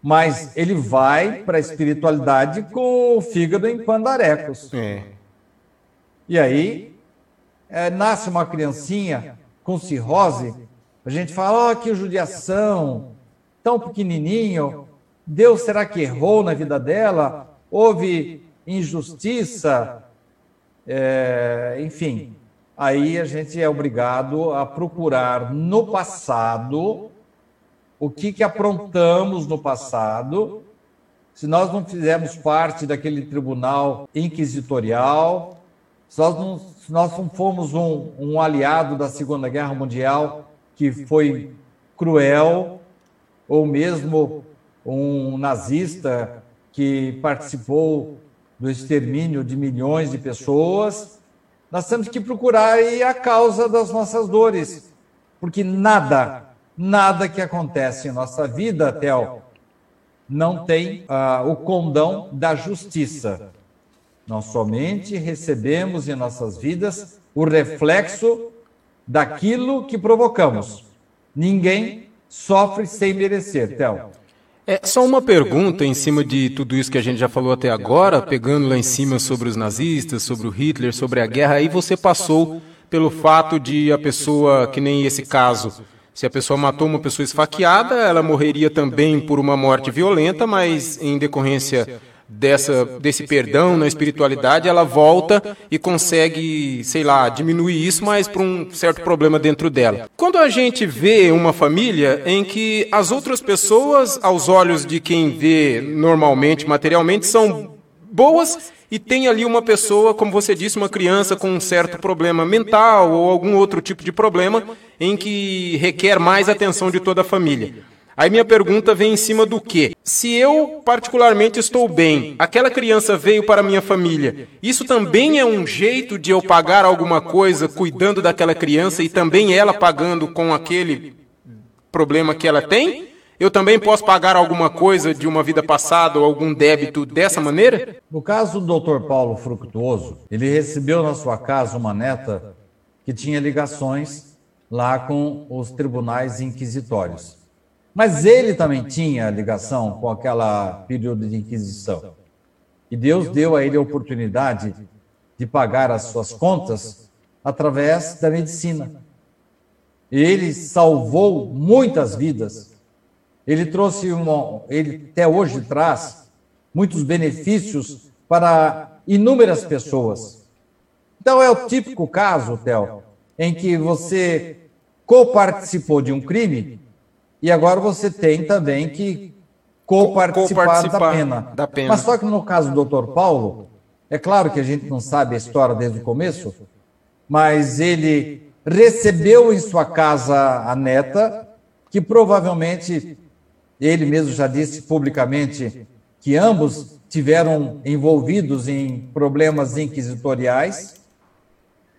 C: Mas ele vai para a espiritualidade com o fígado em pandarecos. É. E aí é, nasce uma criancinha com cirrose, a gente fala, ó, oh, que judiação, tão pequenininho, Deus será que errou na vida dela? Houve injustiça? É, enfim, aí a gente é obrigado a procurar no passado o que, que aprontamos no passado, se nós não fizermos parte daquele tribunal inquisitorial, se nós não, se nós não fomos um, um aliado da Segunda Guerra Mundial que foi cruel, ou mesmo um nazista que participou do extermínio de milhões de pessoas, nós temos que procurar a causa das nossas dores, porque nada, nada que acontece em nossa vida, Theo, não tem uh, o condão da justiça. Nós somente recebemos em nossas vidas o reflexo daquilo que provocamos. Ninguém sofre sem merecer, Theo.
B: É só uma pergunta em cima de tudo isso que a gente já falou até agora, pegando lá em cima sobre os nazistas, sobre o Hitler, sobre a guerra, aí você passou pelo fato de a pessoa, que nem esse caso, se a pessoa matou uma pessoa esfaqueada, ela morreria também por uma morte violenta, mas em decorrência dessa, desse perdão na espiritualidade, ela volta e consegue, sei lá, diminuir isso, mas para um certo problema dentro dela. Quando a gente vê uma família em que as outras pessoas, aos olhos de quem vê normalmente, materialmente, são boas e tem ali uma pessoa, como você disse, uma criança com um certo problema mental ou algum outro tipo de problema em que requer mais atenção de toda a família. Aí minha pergunta vem em cima do quê? Se eu particularmente estou bem, aquela criança veio para minha família, isso também é um jeito de eu pagar alguma coisa cuidando daquela criança e também ela pagando com aquele problema que ela tem? Eu também posso pagar alguma coisa de uma vida passada ou algum débito dessa maneira?
C: No caso do Dr. Paulo Fructuoso, ele recebeu na sua casa uma neta que tinha ligações lá com os tribunais inquisitórios. Mas ele também tinha ligação com aquela período de inquisição. E Deus deu a ele a oportunidade de pagar as suas contas através da medicina. Ele salvou muitas vidas. Ele trouxe uma, ele até hoje traz muitos benefícios para inúmeras pessoas. Então é o típico caso, Theo, em que você coparticipou de um crime e agora você tem também que coparticipar co da, pena. da pena. Mas só que no caso do doutor Paulo, é claro que a gente não sabe a história desde o começo, mas ele recebeu em sua casa a neta, que provavelmente ele mesmo já disse publicamente que ambos tiveram envolvidos em problemas inquisitoriais.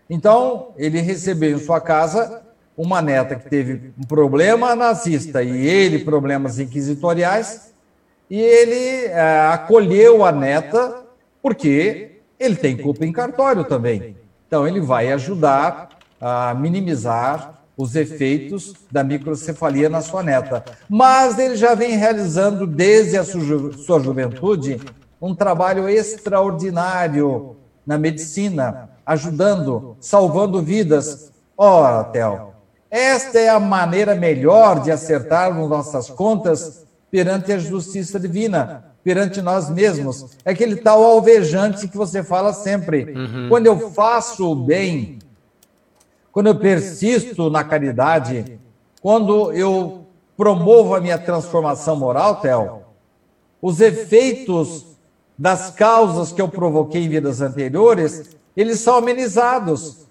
C: Então, ele recebeu em sua casa uma neta que teve um problema nazista e ele problemas inquisitoriais, e ele é, acolheu a neta porque ele tem culpa em cartório também. Então, ele vai ajudar a minimizar os efeitos da microcefalia na sua neta. Mas ele já vem realizando, desde a sua juventude, um trabalho extraordinário na medicina, ajudando, salvando vidas Ora, Theo, esta é a maneira melhor de acertarmos nossas contas perante a justiça divina, perante nós mesmos. É aquele tal alvejante que você fala sempre. Uhum. Quando eu faço o bem, quando eu persisto na caridade, quando eu promovo a minha transformação moral, Theo, os efeitos das causas que eu provoquei em vidas anteriores, eles são amenizados.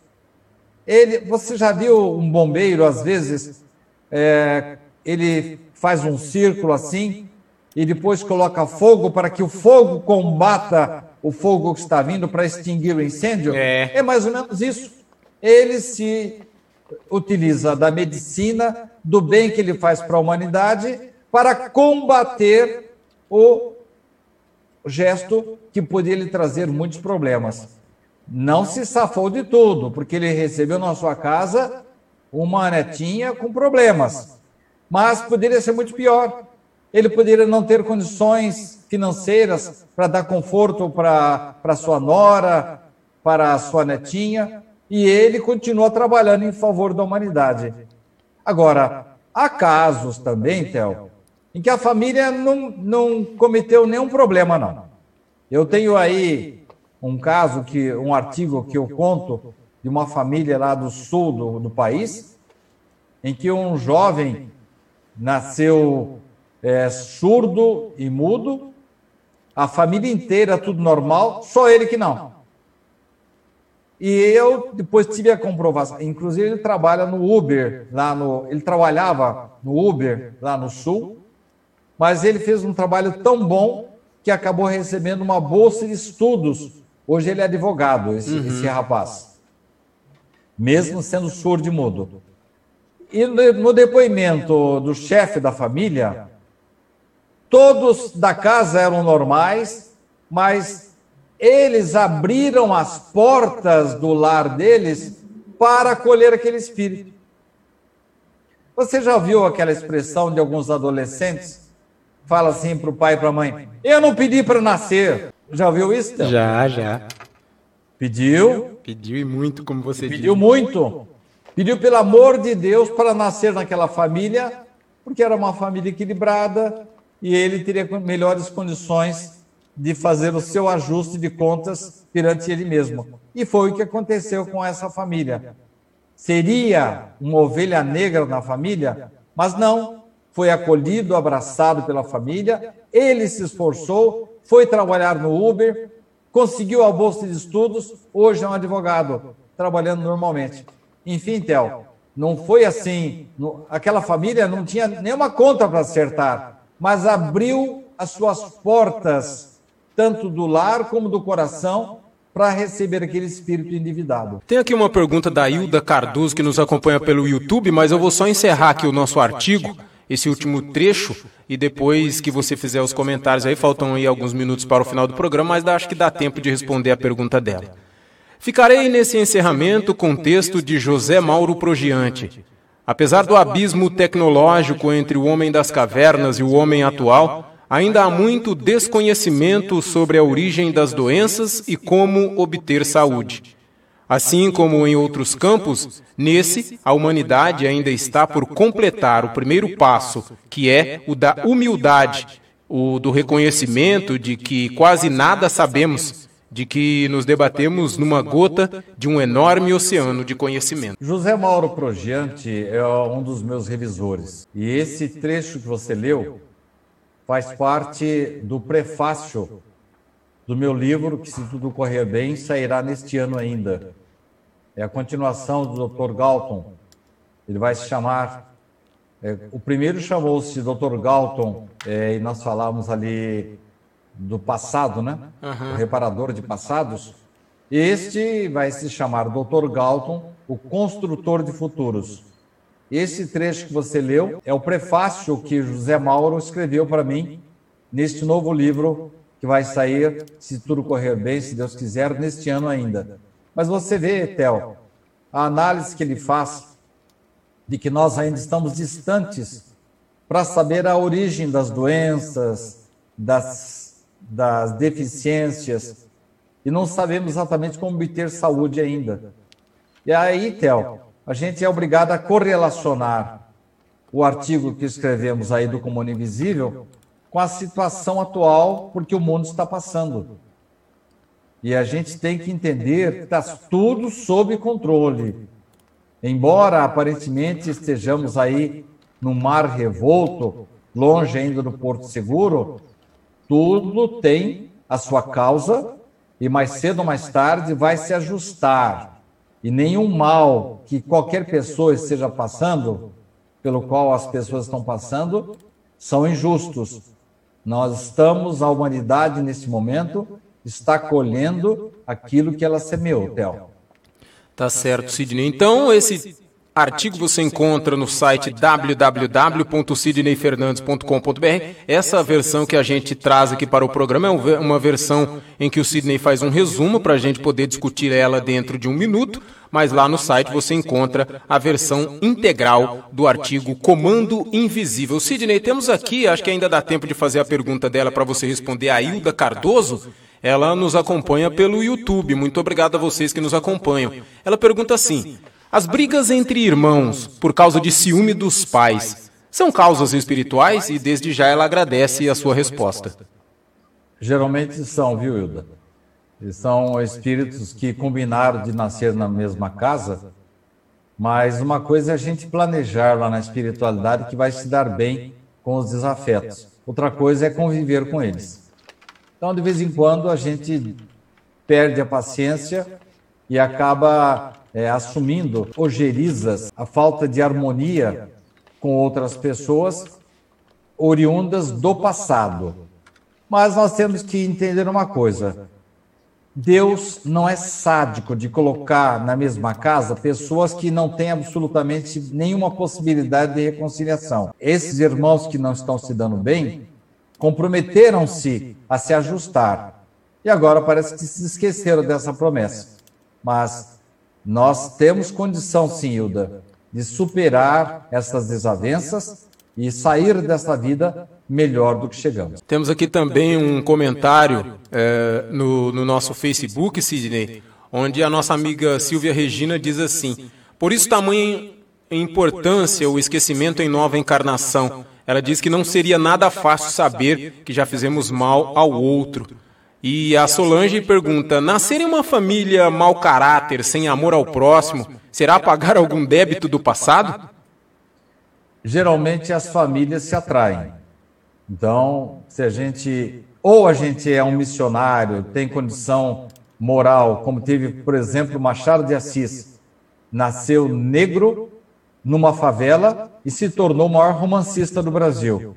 C: Ele, você já viu um bombeiro, às vezes, é, ele faz um círculo assim e depois coloca fogo para que o fogo combata o fogo que está vindo para extinguir o incêndio? É. é mais ou menos isso. Ele se utiliza da medicina, do bem que ele faz para a humanidade, para combater o gesto que podia lhe trazer muitos problemas. Não se safou de tudo, porque ele recebeu na sua casa uma netinha com problemas. Mas poderia ser muito pior. Ele poderia não ter condições financeiras para dar conforto para sua nora, para a sua netinha, e ele continua trabalhando em favor da humanidade. Agora, há casos também, Theo, em que a família não, não cometeu nenhum problema, não. Eu tenho aí um caso, que um artigo que eu conto de uma família lá do sul do, do país, em que um jovem nasceu é, surdo e mudo, a família inteira tudo normal, só ele que não. E eu depois tive a comprovação. Inclusive, ele trabalha no Uber, lá no. Ele trabalhava no Uber, lá no Sul, mas ele fez um trabalho tão bom que acabou recebendo uma bolsa de estudos. Hoje ele é advogado, esse, uhum. esse rapaz. Mesmo sendo surdo e mudo. E no depoimento do chefe da família, todos da casa eram normais, mas eles abriram as portas do lar deles para acolher aquele espírito. Você já viu aquela expressão de alguns adolescentes? fala assim para o pai e para a mãe: Eu não pedi para nascer. Já ouviu isso? Então?
B: Já, já.
C: Pediu?
B: Pediu e muito, como você
C: disse. Pediu muito. Pediu pelo amor de Deus para nascer naquela família, porque era uma família equilibrada e ele teria melhores condições de fazer o seu ajuste de contas perante ele mesmo. E foi o que aconteceu com essa família. Seria uma ovelha negra na família, mas não, foi acolhido, abraçado pela família, ele se esforçou, foi trabalhar no Uber, conseguiu a bolsa de estudos, hoje é um advogado, trabalhando normalmente. Enfim, Theo, não foi assim. Aquela família não tinha nenhuma conta para acertar, mas abriu as suas portas, tanto do lar como do coração, para receber aquele espírito endividado.
B: Tem aqui uma pergunta da Hilda Cardoso, que nos acompanha pelo YouTube, mas eu vou só encerrar aqui o nosso artigo esse último trecho e depois que você fizer os comentários aí, faltam aí alguns minutos para o final do programa, mas acho que dá tempo de responder a pergunta dela. Ficarei nesse encerramento com o texto de José Mauro Progiante. Apesar do abismo tecnológico entre o homem das cavernas e o homem atual, ainda há muito desconhecimento sobre a origem das doenças e como obter saúde. Assim como em outros campos, nesse, a humanidade ainda está por completar o primeiro passo, que é o da humildade, o do reconhecimento de que quase nada sabemos, de que nos debatemos numa gota de um enorme oceano de conhecimento.
C: José Mauro Progiante é um dos meus revisores. E esse trecho que você leu faz parte do prefácio do meu livro, que se tudo correr bem, sairá neste ano ainda. É a continuação do Dr. Galton. Ele vai se chamar. É, o primeiro chamou-se Dr. Galton, é, e nós falávamos ali do passado, né? Uhum. O reparador de passados. Este vai se chamar Dr. Galton, o construtor de futuros. Esse trecho que você leu é o prefácio que José Mauro escreveu para mim neste novo livro que vai sair, se tudo correr bem, se Deus quiser, neste ano ainda. Mas você vê, Theo, a análise que ele faz de que nós ainda estamos distantes para saber a origem das doenças, das, das deficiências, e não sabemos exatamente como obter saúde ainda. E aí, Theo, a gente é obrigado a correlacionar o artigo que escrevemos aí do Comune Invisível com a situação atual, porque o mundo está passando. E a gente tem que entender que está tudo sob controle. Embora aparentemente estejamos aí no mar revolto, longe ainda do Porto Seguro, tudo tem a sua causa e mais cedo ou mais tarde vai se ajustar e nenhum mal que qualquer pessoa esteja passando, pelo qual as pessoas estão passando, são injustos. Nós estamos, a humanidade nesse momento, está colhendo aquilo que ela semeou, Theo.
B: Tá certo, Sidney. Então, esse artigo você encontra no site www.sidneyfernandes.com.br. Essa versão que a gente traz aqui para o programa é uma versão em que o Sidney faz um resumo para a gente poder discutir ela dentro de um minuto, mas lá no site você encontra a versão integral do artigo Comando Invisível. Sidney, temos aqui, acho que ainda dá tempo de fazer a pergunta dela para você responder, a Hilda Cardoso. Ela nos acompanha pelo YouTube. Muito obrigado a vocês que nos acompanham. Ela pergunta assim: as brigas entre irmãos por causa de ciúme dos pais são causas espirituais e desde já ela agradece a sua resposta.
C: Geralmente são, viu, Hilda? São espíritos que combinaram de nascer na mesma casa, mas uma coisa é a gente planejar lá na espiritualidade que vai se dar bem com os desafetos. Outra coisa é conviver com eles. Então, de vez em quando, a gente perde a paciência e acaba é, assumindo ogerizas, a falta de harmonia com outras pessoas oriundas do passado. Mas nós temos que entender uma coisa: Deus não é sádico de colocar na mesma casa pessoas que não têm absolutamente nenhuma possibilidade de reconciliação. Esses irmãos que não estão se dando bem comprometeram-se a se ajustar. E agora parece que se esqueceram dessa promessa. Mas nós temos condição, sim, Hilda, de superar essas desavenças e sair dessa vida melhor do que chegamos.
B: Temos aqui também um comentário é, no, no nosso Facebook, Sidney, onde a nossa amiga Silvia Regina diz assim: Por isso, tamanha importância o esquecimento em nova encarnação. Ela diz que não seria nada fácil saber que já fizemos mal ao outro. E a Solange pergunta: nascer em uma família mau caráter, sem amor ao próximo, será pagar algum débito do passado?
C: Geralmente as famílias se atraem. Então, se a gente ou a gente é um missionário, tem condição moral, como teve, por exemplo, Machado de Assis, nasceu negro numa favela e se tornou o maior romancista do Brasil.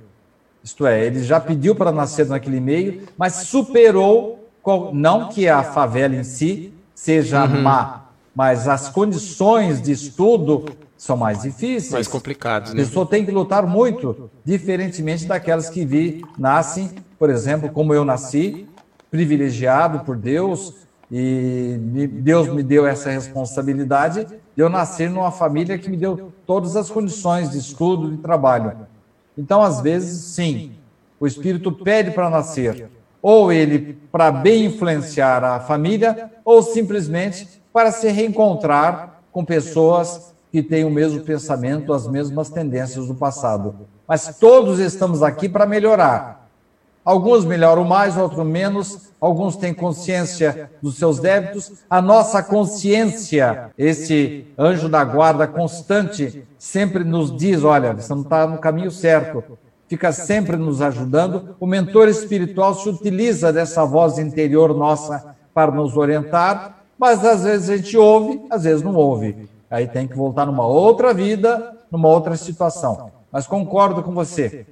C: Isto é, ele já pediu para nascer naquele meio, mas superou, não que a favela em si seja uhum. má, mas as condições de estudo são mais difíceis.
B: Mais complicadas, né?
C: A pessoa tem que lutar muito, diferentemente daquelas que vi, nascem, por exemplo, como eu nasci, privilegiado por Deus, e Deus me deu essa responsabilidade de eu nascer numa família que me deu todas as condições de estudo, de trabalho. Então, às vezes, sim, o espírito pede para nascer, ou ele para bem influenciar a família, ou simplesmente para se reencontrar com pessoas que têm o mesmo pensamento, as mesmas tendências do passado. Mas todos estamos aqui para melhorar. Alguns melhoram mais, outros menos. Alguns têm consciência dos seus débitos. A nossa consciência, esse anjo da guarda constante, sempre nos diz: olha, você não está no caminho certo. Fica sempre nos ajudando. O mentor espiritual se utiliza dessa voz interior nossa para nos orientar, mas às vezes a gente ouve, às vezes não ouve. Aí tem que voltar numa outra vida, numa outra situação. Mas concordo com você.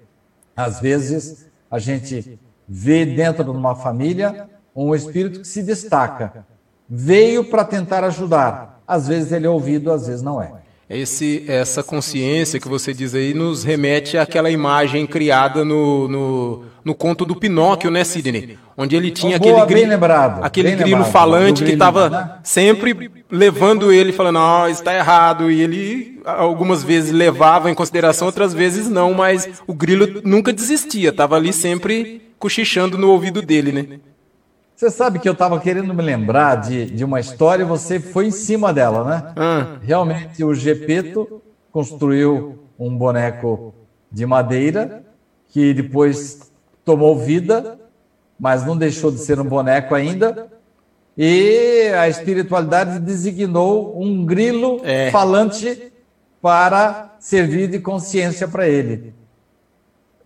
C: Às vezes a gente vê dentro de uma família um espírito que se destaca. Veio para tentar ajudar. Às vezes ele é ouvido, às vezes não é.
B: Esse, essa consciência que você diz aí nos remete àquela imagem criada no, no, no conto do Pinóquio, né, Sidney? Onde ele tinha Boa, aquele, grilo,
C: lembrado,
B: aquele grilo lembrado, falante que estava né? sempre levando ele, falando, não, oh, está errado. E ele algumas vezes levava em consideração, outras vezes não, mas o grilo nunca desistia, estava ali sempre cochichando no ouvido dele, né?
C: Você sabe que eu estava querendo me lembrar de, de uma história e você foi em cima dela, né? Ah. Realmente, o Gepeto construiu um boneco de madeira que depois tomou vida, mas não deixou de ser um boneco ainda. E a espiritualidade designou um grilo é. falante para servir de consciência para ele.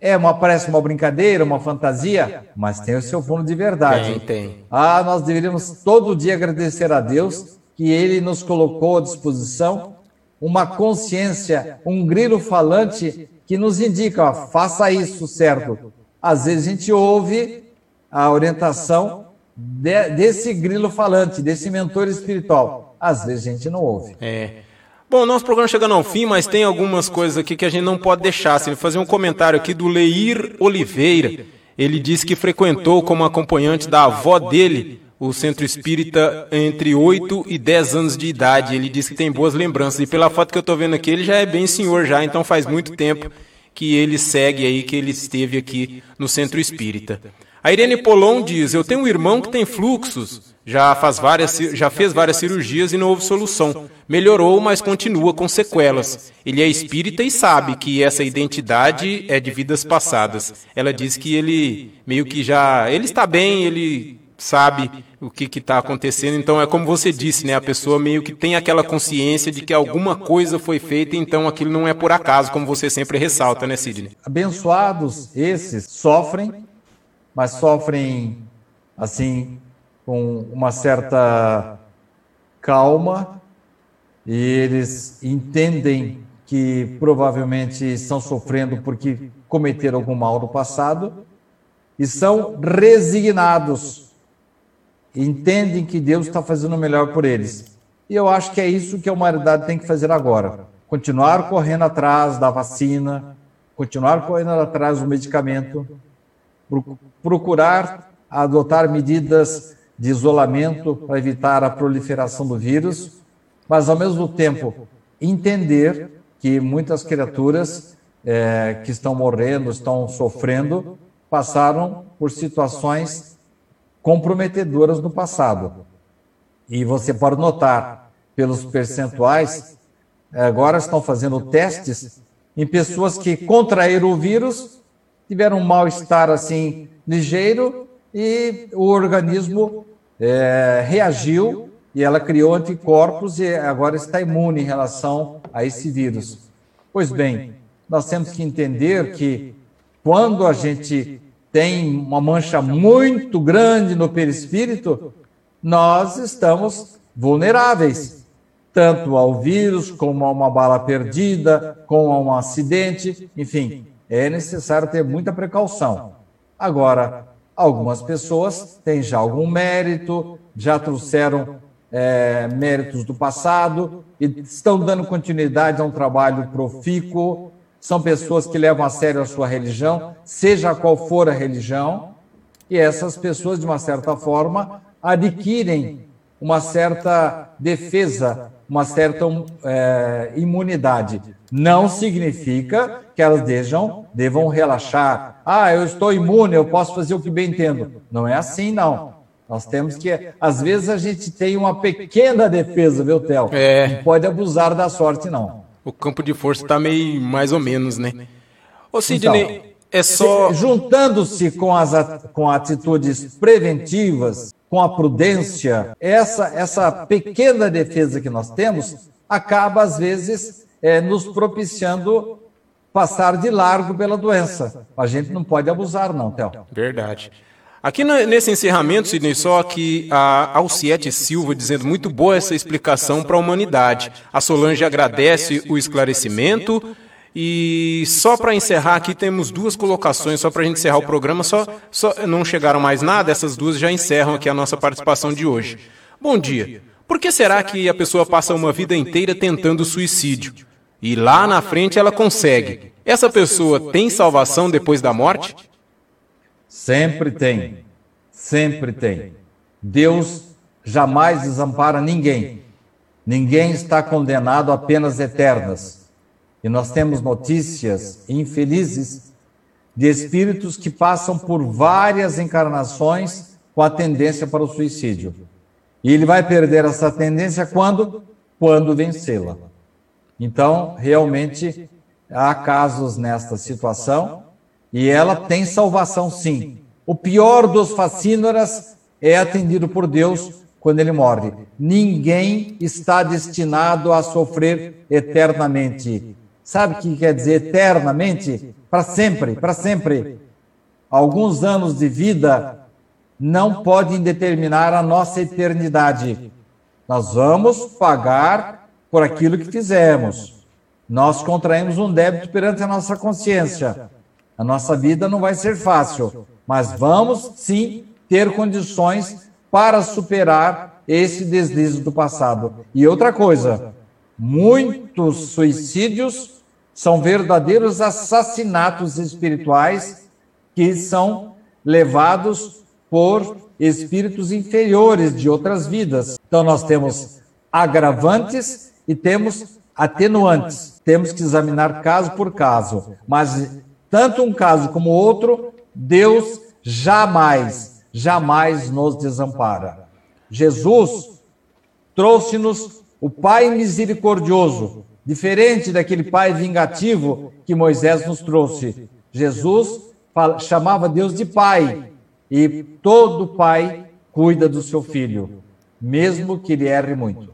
C: É uma parece uma brincadeira, uma fantasia, mas tem o seu fundo de verdade.
B: Tem, tem.
C: Ah, nós deveríamos todo dia agradecer a Deus que Ele nos colocou à disposição uma consciência, um grilo falante que nos indica, ó, faça isso certo. Às vezes a gente ouve a orientação de, desse grilo falante, desse mentor espiritual. Às vezes a gente não ouve.
B: É. Bom, nosso programa chegando ao fim, mas tem algumas coisas aqui que a gente não pode deixar. Ele fazer um comentário aqui do Leir Oliveira. Ele disse que frequentou como acompanhante da avó dele o centro espírita entre 8 e 10 anos de idade. Ele disse que tem boas lembranças. E pela foto que eu estou vendo aqui, ele já é bem senhor já, então faz muito tempo que ele segue aí, que ele esteve aqui no centro espírita. A Irene Polon diz: Eu tenho um irmão que tem fluxos, já, faz várias, já fez várias cirurgias e não houve solução. Melhorou, mas continua com sequelas. Ele é espírita e sabe que essa identidade é de vidas passadas. Ela diz que ele meio que já. Ele está bem, ele sabe o que está acontecendo. Então é como você disse, né? A pessoa meio que tem aquela consciência de que alguma coisa foi feita, então aquilo não é por acaso, como você sempre ressalta, né, Sidney?
C: Abençoados esses sofrem mas sofrem assim com uma certa calma e eles entendem que provavelmente estão sofrendo porque cometeram algum mal no passado e são resignados. Entendem que Deus está fazendo o melhor por eles. E eu acho que é isso que a humanidade tem que fazer agora. Continuar correndo atrás da vacina, continuar correndo atrás do medicamento, procurar adotar medidas de isolamento para evitar a proliferação do vírus, mas ao mesmo tempo entender que muitas criaturas é, que estão morrendo, estão sofrendo, passaram por situações comprometedoras no passado. E você pode notar pelos percentuais, agora estão fazendo testes em pessoas que contraíram o vírus tiveram um mal-estar assim ligeiro e o organismo é, reagiu e ela criou anticorpos e agora está imune em relação a esse vírus. Pois bem, nós temos que entender que quando a gente tem uma mancha muito grande no perispírito, nós estamos vulneráveis, tanto ao vírus, como a uma bala perdida, como a um acidente, enfim é necessário ter muita precaução. Agora, algumas pessoas têm já algum mérito, já trouxeram é, méritos do passado e estão dando continuidade a um trabalho profícuo. São pessoas que levam a sério a sua religião, seja qual for a religião, e essas pessoas, de uma certa forma, adquirem uma certa defesa, uma certa é, imunidade. Não significa que elas devam, devam relaxar. Ah, eu estou imune, eu posso fazer o que bem entendo. Não é assim, não. Nós temos que, às vezes, a gente tem uma pequena defesa, viu, Theo? É. Não pode abusar da sorte, não.
B: O campo de força está meio mais ou menos, né? Ô, Sidney, então, é só.
C: Juntando-se com as com atitudes preventivas, com a prudência, essa, essa pequena defesa que nós temos acaba, às vezes, é, nos propiciando passar de largo pela doença. A gente não pode abusar, não, Théo.
B: Verdade. Aqui nesse encerramento, Sidney, só que a Alciete Silva dizendo muito boa essa explicação para a humanidade. A Solange agradece o esclarecimento. E só para encerrar aqui temos duas colocações, só para a gente encerrar o programa, só, só não chegaram mais nada, essas duas já encerram aqui a nossa participação de hoje. Bom dia. Por que será que a pessoa passa uma vida inteira tentando suicídio? E lá na frente ela consegue. Essa pessoa tem salvação depois da morte?
C: Sempre tem. Sempre tem. Deus jamais desampara ninguém. Ninguém está condenado a penas eternas. E nós temos notícias infelizes de espíritos que passam por várias encarnações com a tendência para o suicídio. E ele vai perder essa tendência quando? Quando vencê-la. Então, realmente, há casos nesta situação e ela tem salvação sim. O pior dos facínoras é atendido por Deus quando ele morre. Ninguém está destinado a sofrer eternamente. Sabe o que quer dizer eternamente? Para sempre, para sempre. Alguns anos de vida não podem determinar a nossa eternidade. Nós vamos pagar por aquilo que fizemos. Nós contraímos um débito perante a nossa consciência. A nossa vida não vai ser fácil, mas vamos sim ter condições para superar esse deslize do passado. E outra coisa, muitos suicídios são verdadeiros assassinatos espirituais que são levados por espíritos inferiores de outras vidas. Então nós temos agravantes e temos atenuantes. Temos que examinar caso por caso, mas tanto um caso como outro, Deus jamais, jamais nos desampara. Jesus trouxe-nos o Pai misericordioso, diferente daquele Pai vingativo que Moisés nos trouxe. Jesus chamava Deus de Pai, e todo pai cuida do seu filho, mesmo que ele erre muito.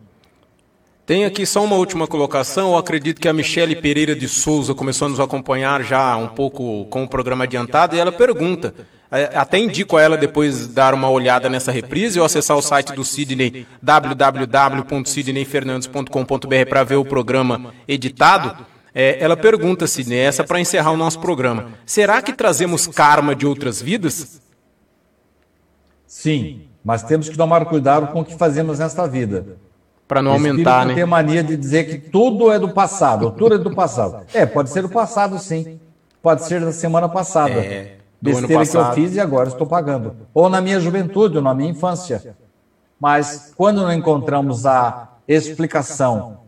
B: Tem aqui só uma última colocação. Eu acredito que a Michele Pereira de Souza começou a nos acompanhar já um pouco com o programa adiantado e ela pergunta. É, até indico a ela depois dar uma olhada nessa reprise ou acessar o site do Sidney, www.sidneyfernandes.com.br, para ver o programa editado. É, ela pergunta, Sidney, essa para encerrar o nosso programa: será que trazemos karma de outras vidas?
C: Sim, mas temos que tomar cuidado com o que fazemos nesta vida
B: para não aumentar, né?
C: tem mania de dizer que tudo é do passado, tudo é do passado. É, pode ser do passado, sim. Pode ser da semana passada. É, Besteira que eu fiz e agora estou pagando. Ou na minha juventude, ou na minha infância. Mas quando não encontramos a explicação,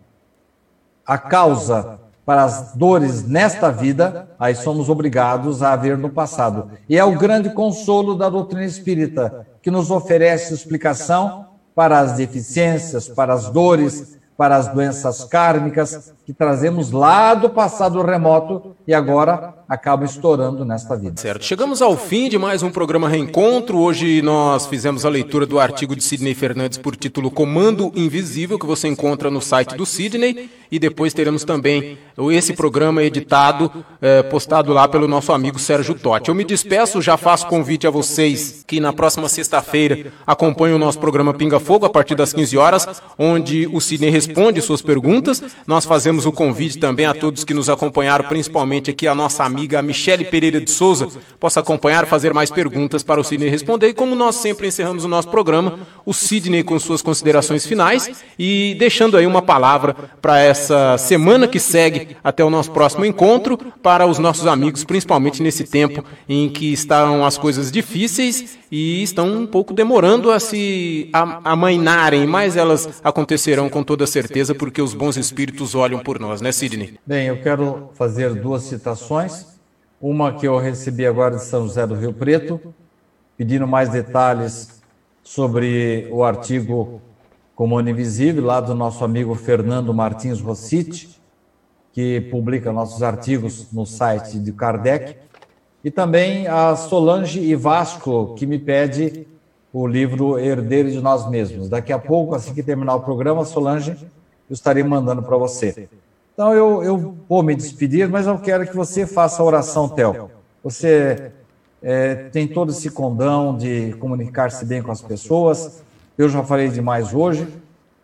C: a causa para as dores nesta vida, aí somos obrigados a ver no passado. E é o grande consolo da doutrina espírita, que nos oferece explicação para as deficiências, para as dores, para as doenças kármicas que trazemos lá do passado remoto e agora acabam estourando nesta vida.
B: Certo. Chegamos ao fim de mais um programa Reencontro. Hoje nós fizemos a leitura do artigo de Sidney Fernandes por título Comando Invisível, que você encontra no site do Sidney. E depois teremos também esse programa editado, eh, postado lá pelo nosso amigo Sérgio Totti. Eu me despeço, já faço convite a vocês que na próxima sexta-feira acompanhem o nosso programa Pinga Fogo a partir das 15 horas, onde o Sidney responde suas perguntas. Nós fazemos o convite também a todos que nos acompanharam, principalmente aqui a nossa amiga Michele Pereira de Souza, possa acompanhar, fazer mais perguntas para o Sidney responder. E como nós sempre encerramos o nosso programa, o Sidney com suas considerações finais e deixando aí uma palavra para essa semana que segue até o nosso próximo encontro para os nossos amigos, principalmente nesse tempo em que estão as coisas difíceis e estão um pouco demorando a se amainarem, mas elas acontecerão com toda certeza porque os bons espíritos olham por nós, né, Sidney?
C: Bem, eu quero fazer duas citações. Uma que eu recebi agora de São José do Rio Preto, pedindo mais detalhes sobre o artigo Comando Invisível, lá do nosso amigo Fernando Martins Rossiti, que publica nossos artigos no site de Kardec. E também a Solange e Vasco, que me pede o livro Herdeiro de Nós Mesmos. Daqui a pouco, assim que terminar o programa, Solange, eu estarei mandando para você. Então eu, eu vou me despedir, mas eu quero que você faça a oração, Theo. Você é, tem todo esse condão de comunicar-se bem com as pessoas. Eu já falei demais hoje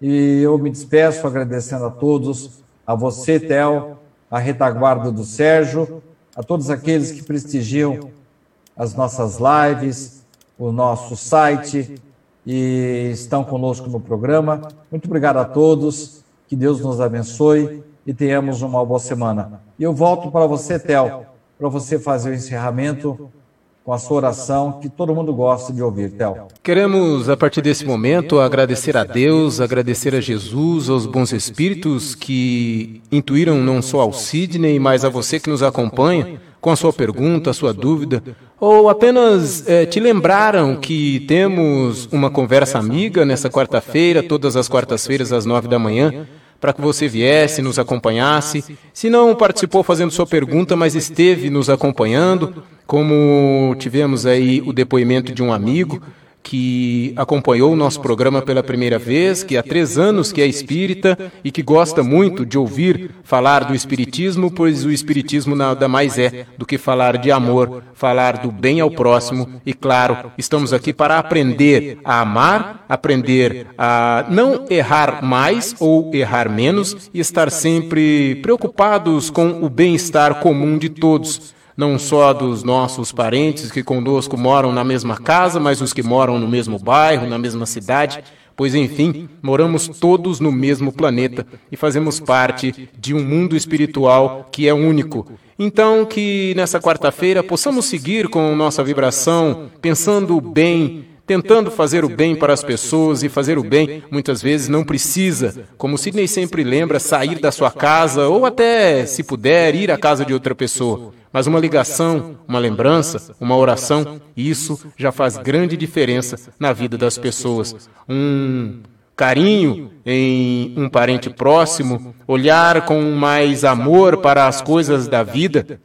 C: e eu me despeço agradecendo a todos, a você, Theo, a retaguarda do Sérgio, a todos aqueles que prestigiam as nossas lives, o nosso site e estão conosco no programa. Muito obrigado a todos, que Deus nos abençoe e tenhamos uma boa semana. E eu volto para você, Tel, para você fazer o encerramento com a sua oração que todo mundo gosta de ouvir, Tel.
B: Queremos, a partir desse momento, agradecer a Deus, agradecer a Jesus, aos bons espíritos que intuíram não só ao Sidney, mas a você que nos acompanha com a sua pergunta, a sua dúvida, ou apenas é, te lembraram que temos uma conversa amiga nessa quarta-feira, todas as quartas-feiras às nove da manhã, para que você viesse, nos acompanhasse. Se não participou fazendo sua pergunta, mas esteve nos acompanhando, como tivemos aí o depoimento de um amigo que acompanhou o nosso programa pela primeira vez, que há três anos que é espírita e que gosta muito de ouvir falar do espiritismo, pois o espiritismo nada mais é do que falar de amor, falar do bem ao próximo. E, claro, estamos aqui para aprender a amar, aprender a não errar mais ou errar menos e estar sempre preocupados com o bem-estar comum de todos não só dos nossos parentes que conosco moram na mesma casa, mas os que moram no mesmo bairro, na mesma cidade, pois enfim, moramos todos no mesmo planeta e fazemos parte de um mundo espiritual que é único. Então, que nessa quarta-feira possamos seguir com nossa vibração, pensando bem, tentando fazer o bem para as pessoas e fazer o bem muitas vezes não precisa, como Sidney sempre lembra, sair da sua casa ou até, se puder, ir à casa de outra pessoa. Mas uma ligação, uma lembrança, uma oração, isso já faz grande diferença na vida das pessoas. Um carinho em um parente próximo, olhar com mais amor para as coisas da vida,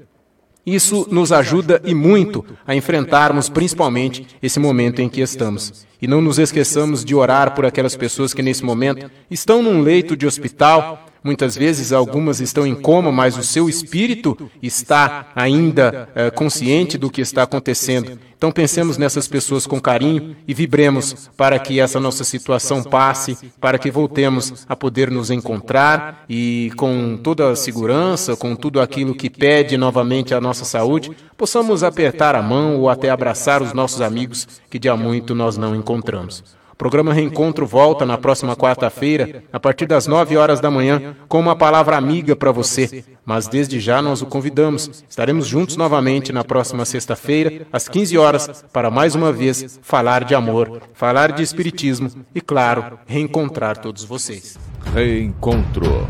B: isso nos ajuda e muito a enfrentarmos principalmente esse momento em que estamos. E não nos esqueçamos de orar por aquelas pessoas que nesse momento estão num leito de hospital Muitas vezes algumas estão em coma, mas o seu espírito está ainda é, consciente do que está acontecendo. Então pensemos nessas pessoas com carinho e vibremos para que essa nossa situação passe, para que voltemos a poder nos encontrar e com toda a segurança, com tudo aquilo que pede novamente a nossa saúde, possamos apertar a mão ou até abraçar os nossos amigos que de há muito nós não encontramos. O programa Reencontro volta na próxima quarta-feira, a partir das 9 horas da manhã, com uma palavra amiga para você. Mas desde já nós o convidamos. Estaremos juntos novamente na próxima sexta-feira, às 15 horas, para mais uma vez falar de amor, falar de espiritismo e, claro, reencontrar todos vocês.
A: Reencontro.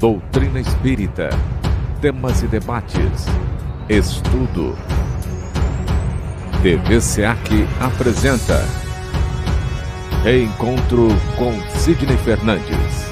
A: Doutrina espírita. Temas e debates. Estudo. TV SEAC apresenta. Reencontro com Sidney Fernandes.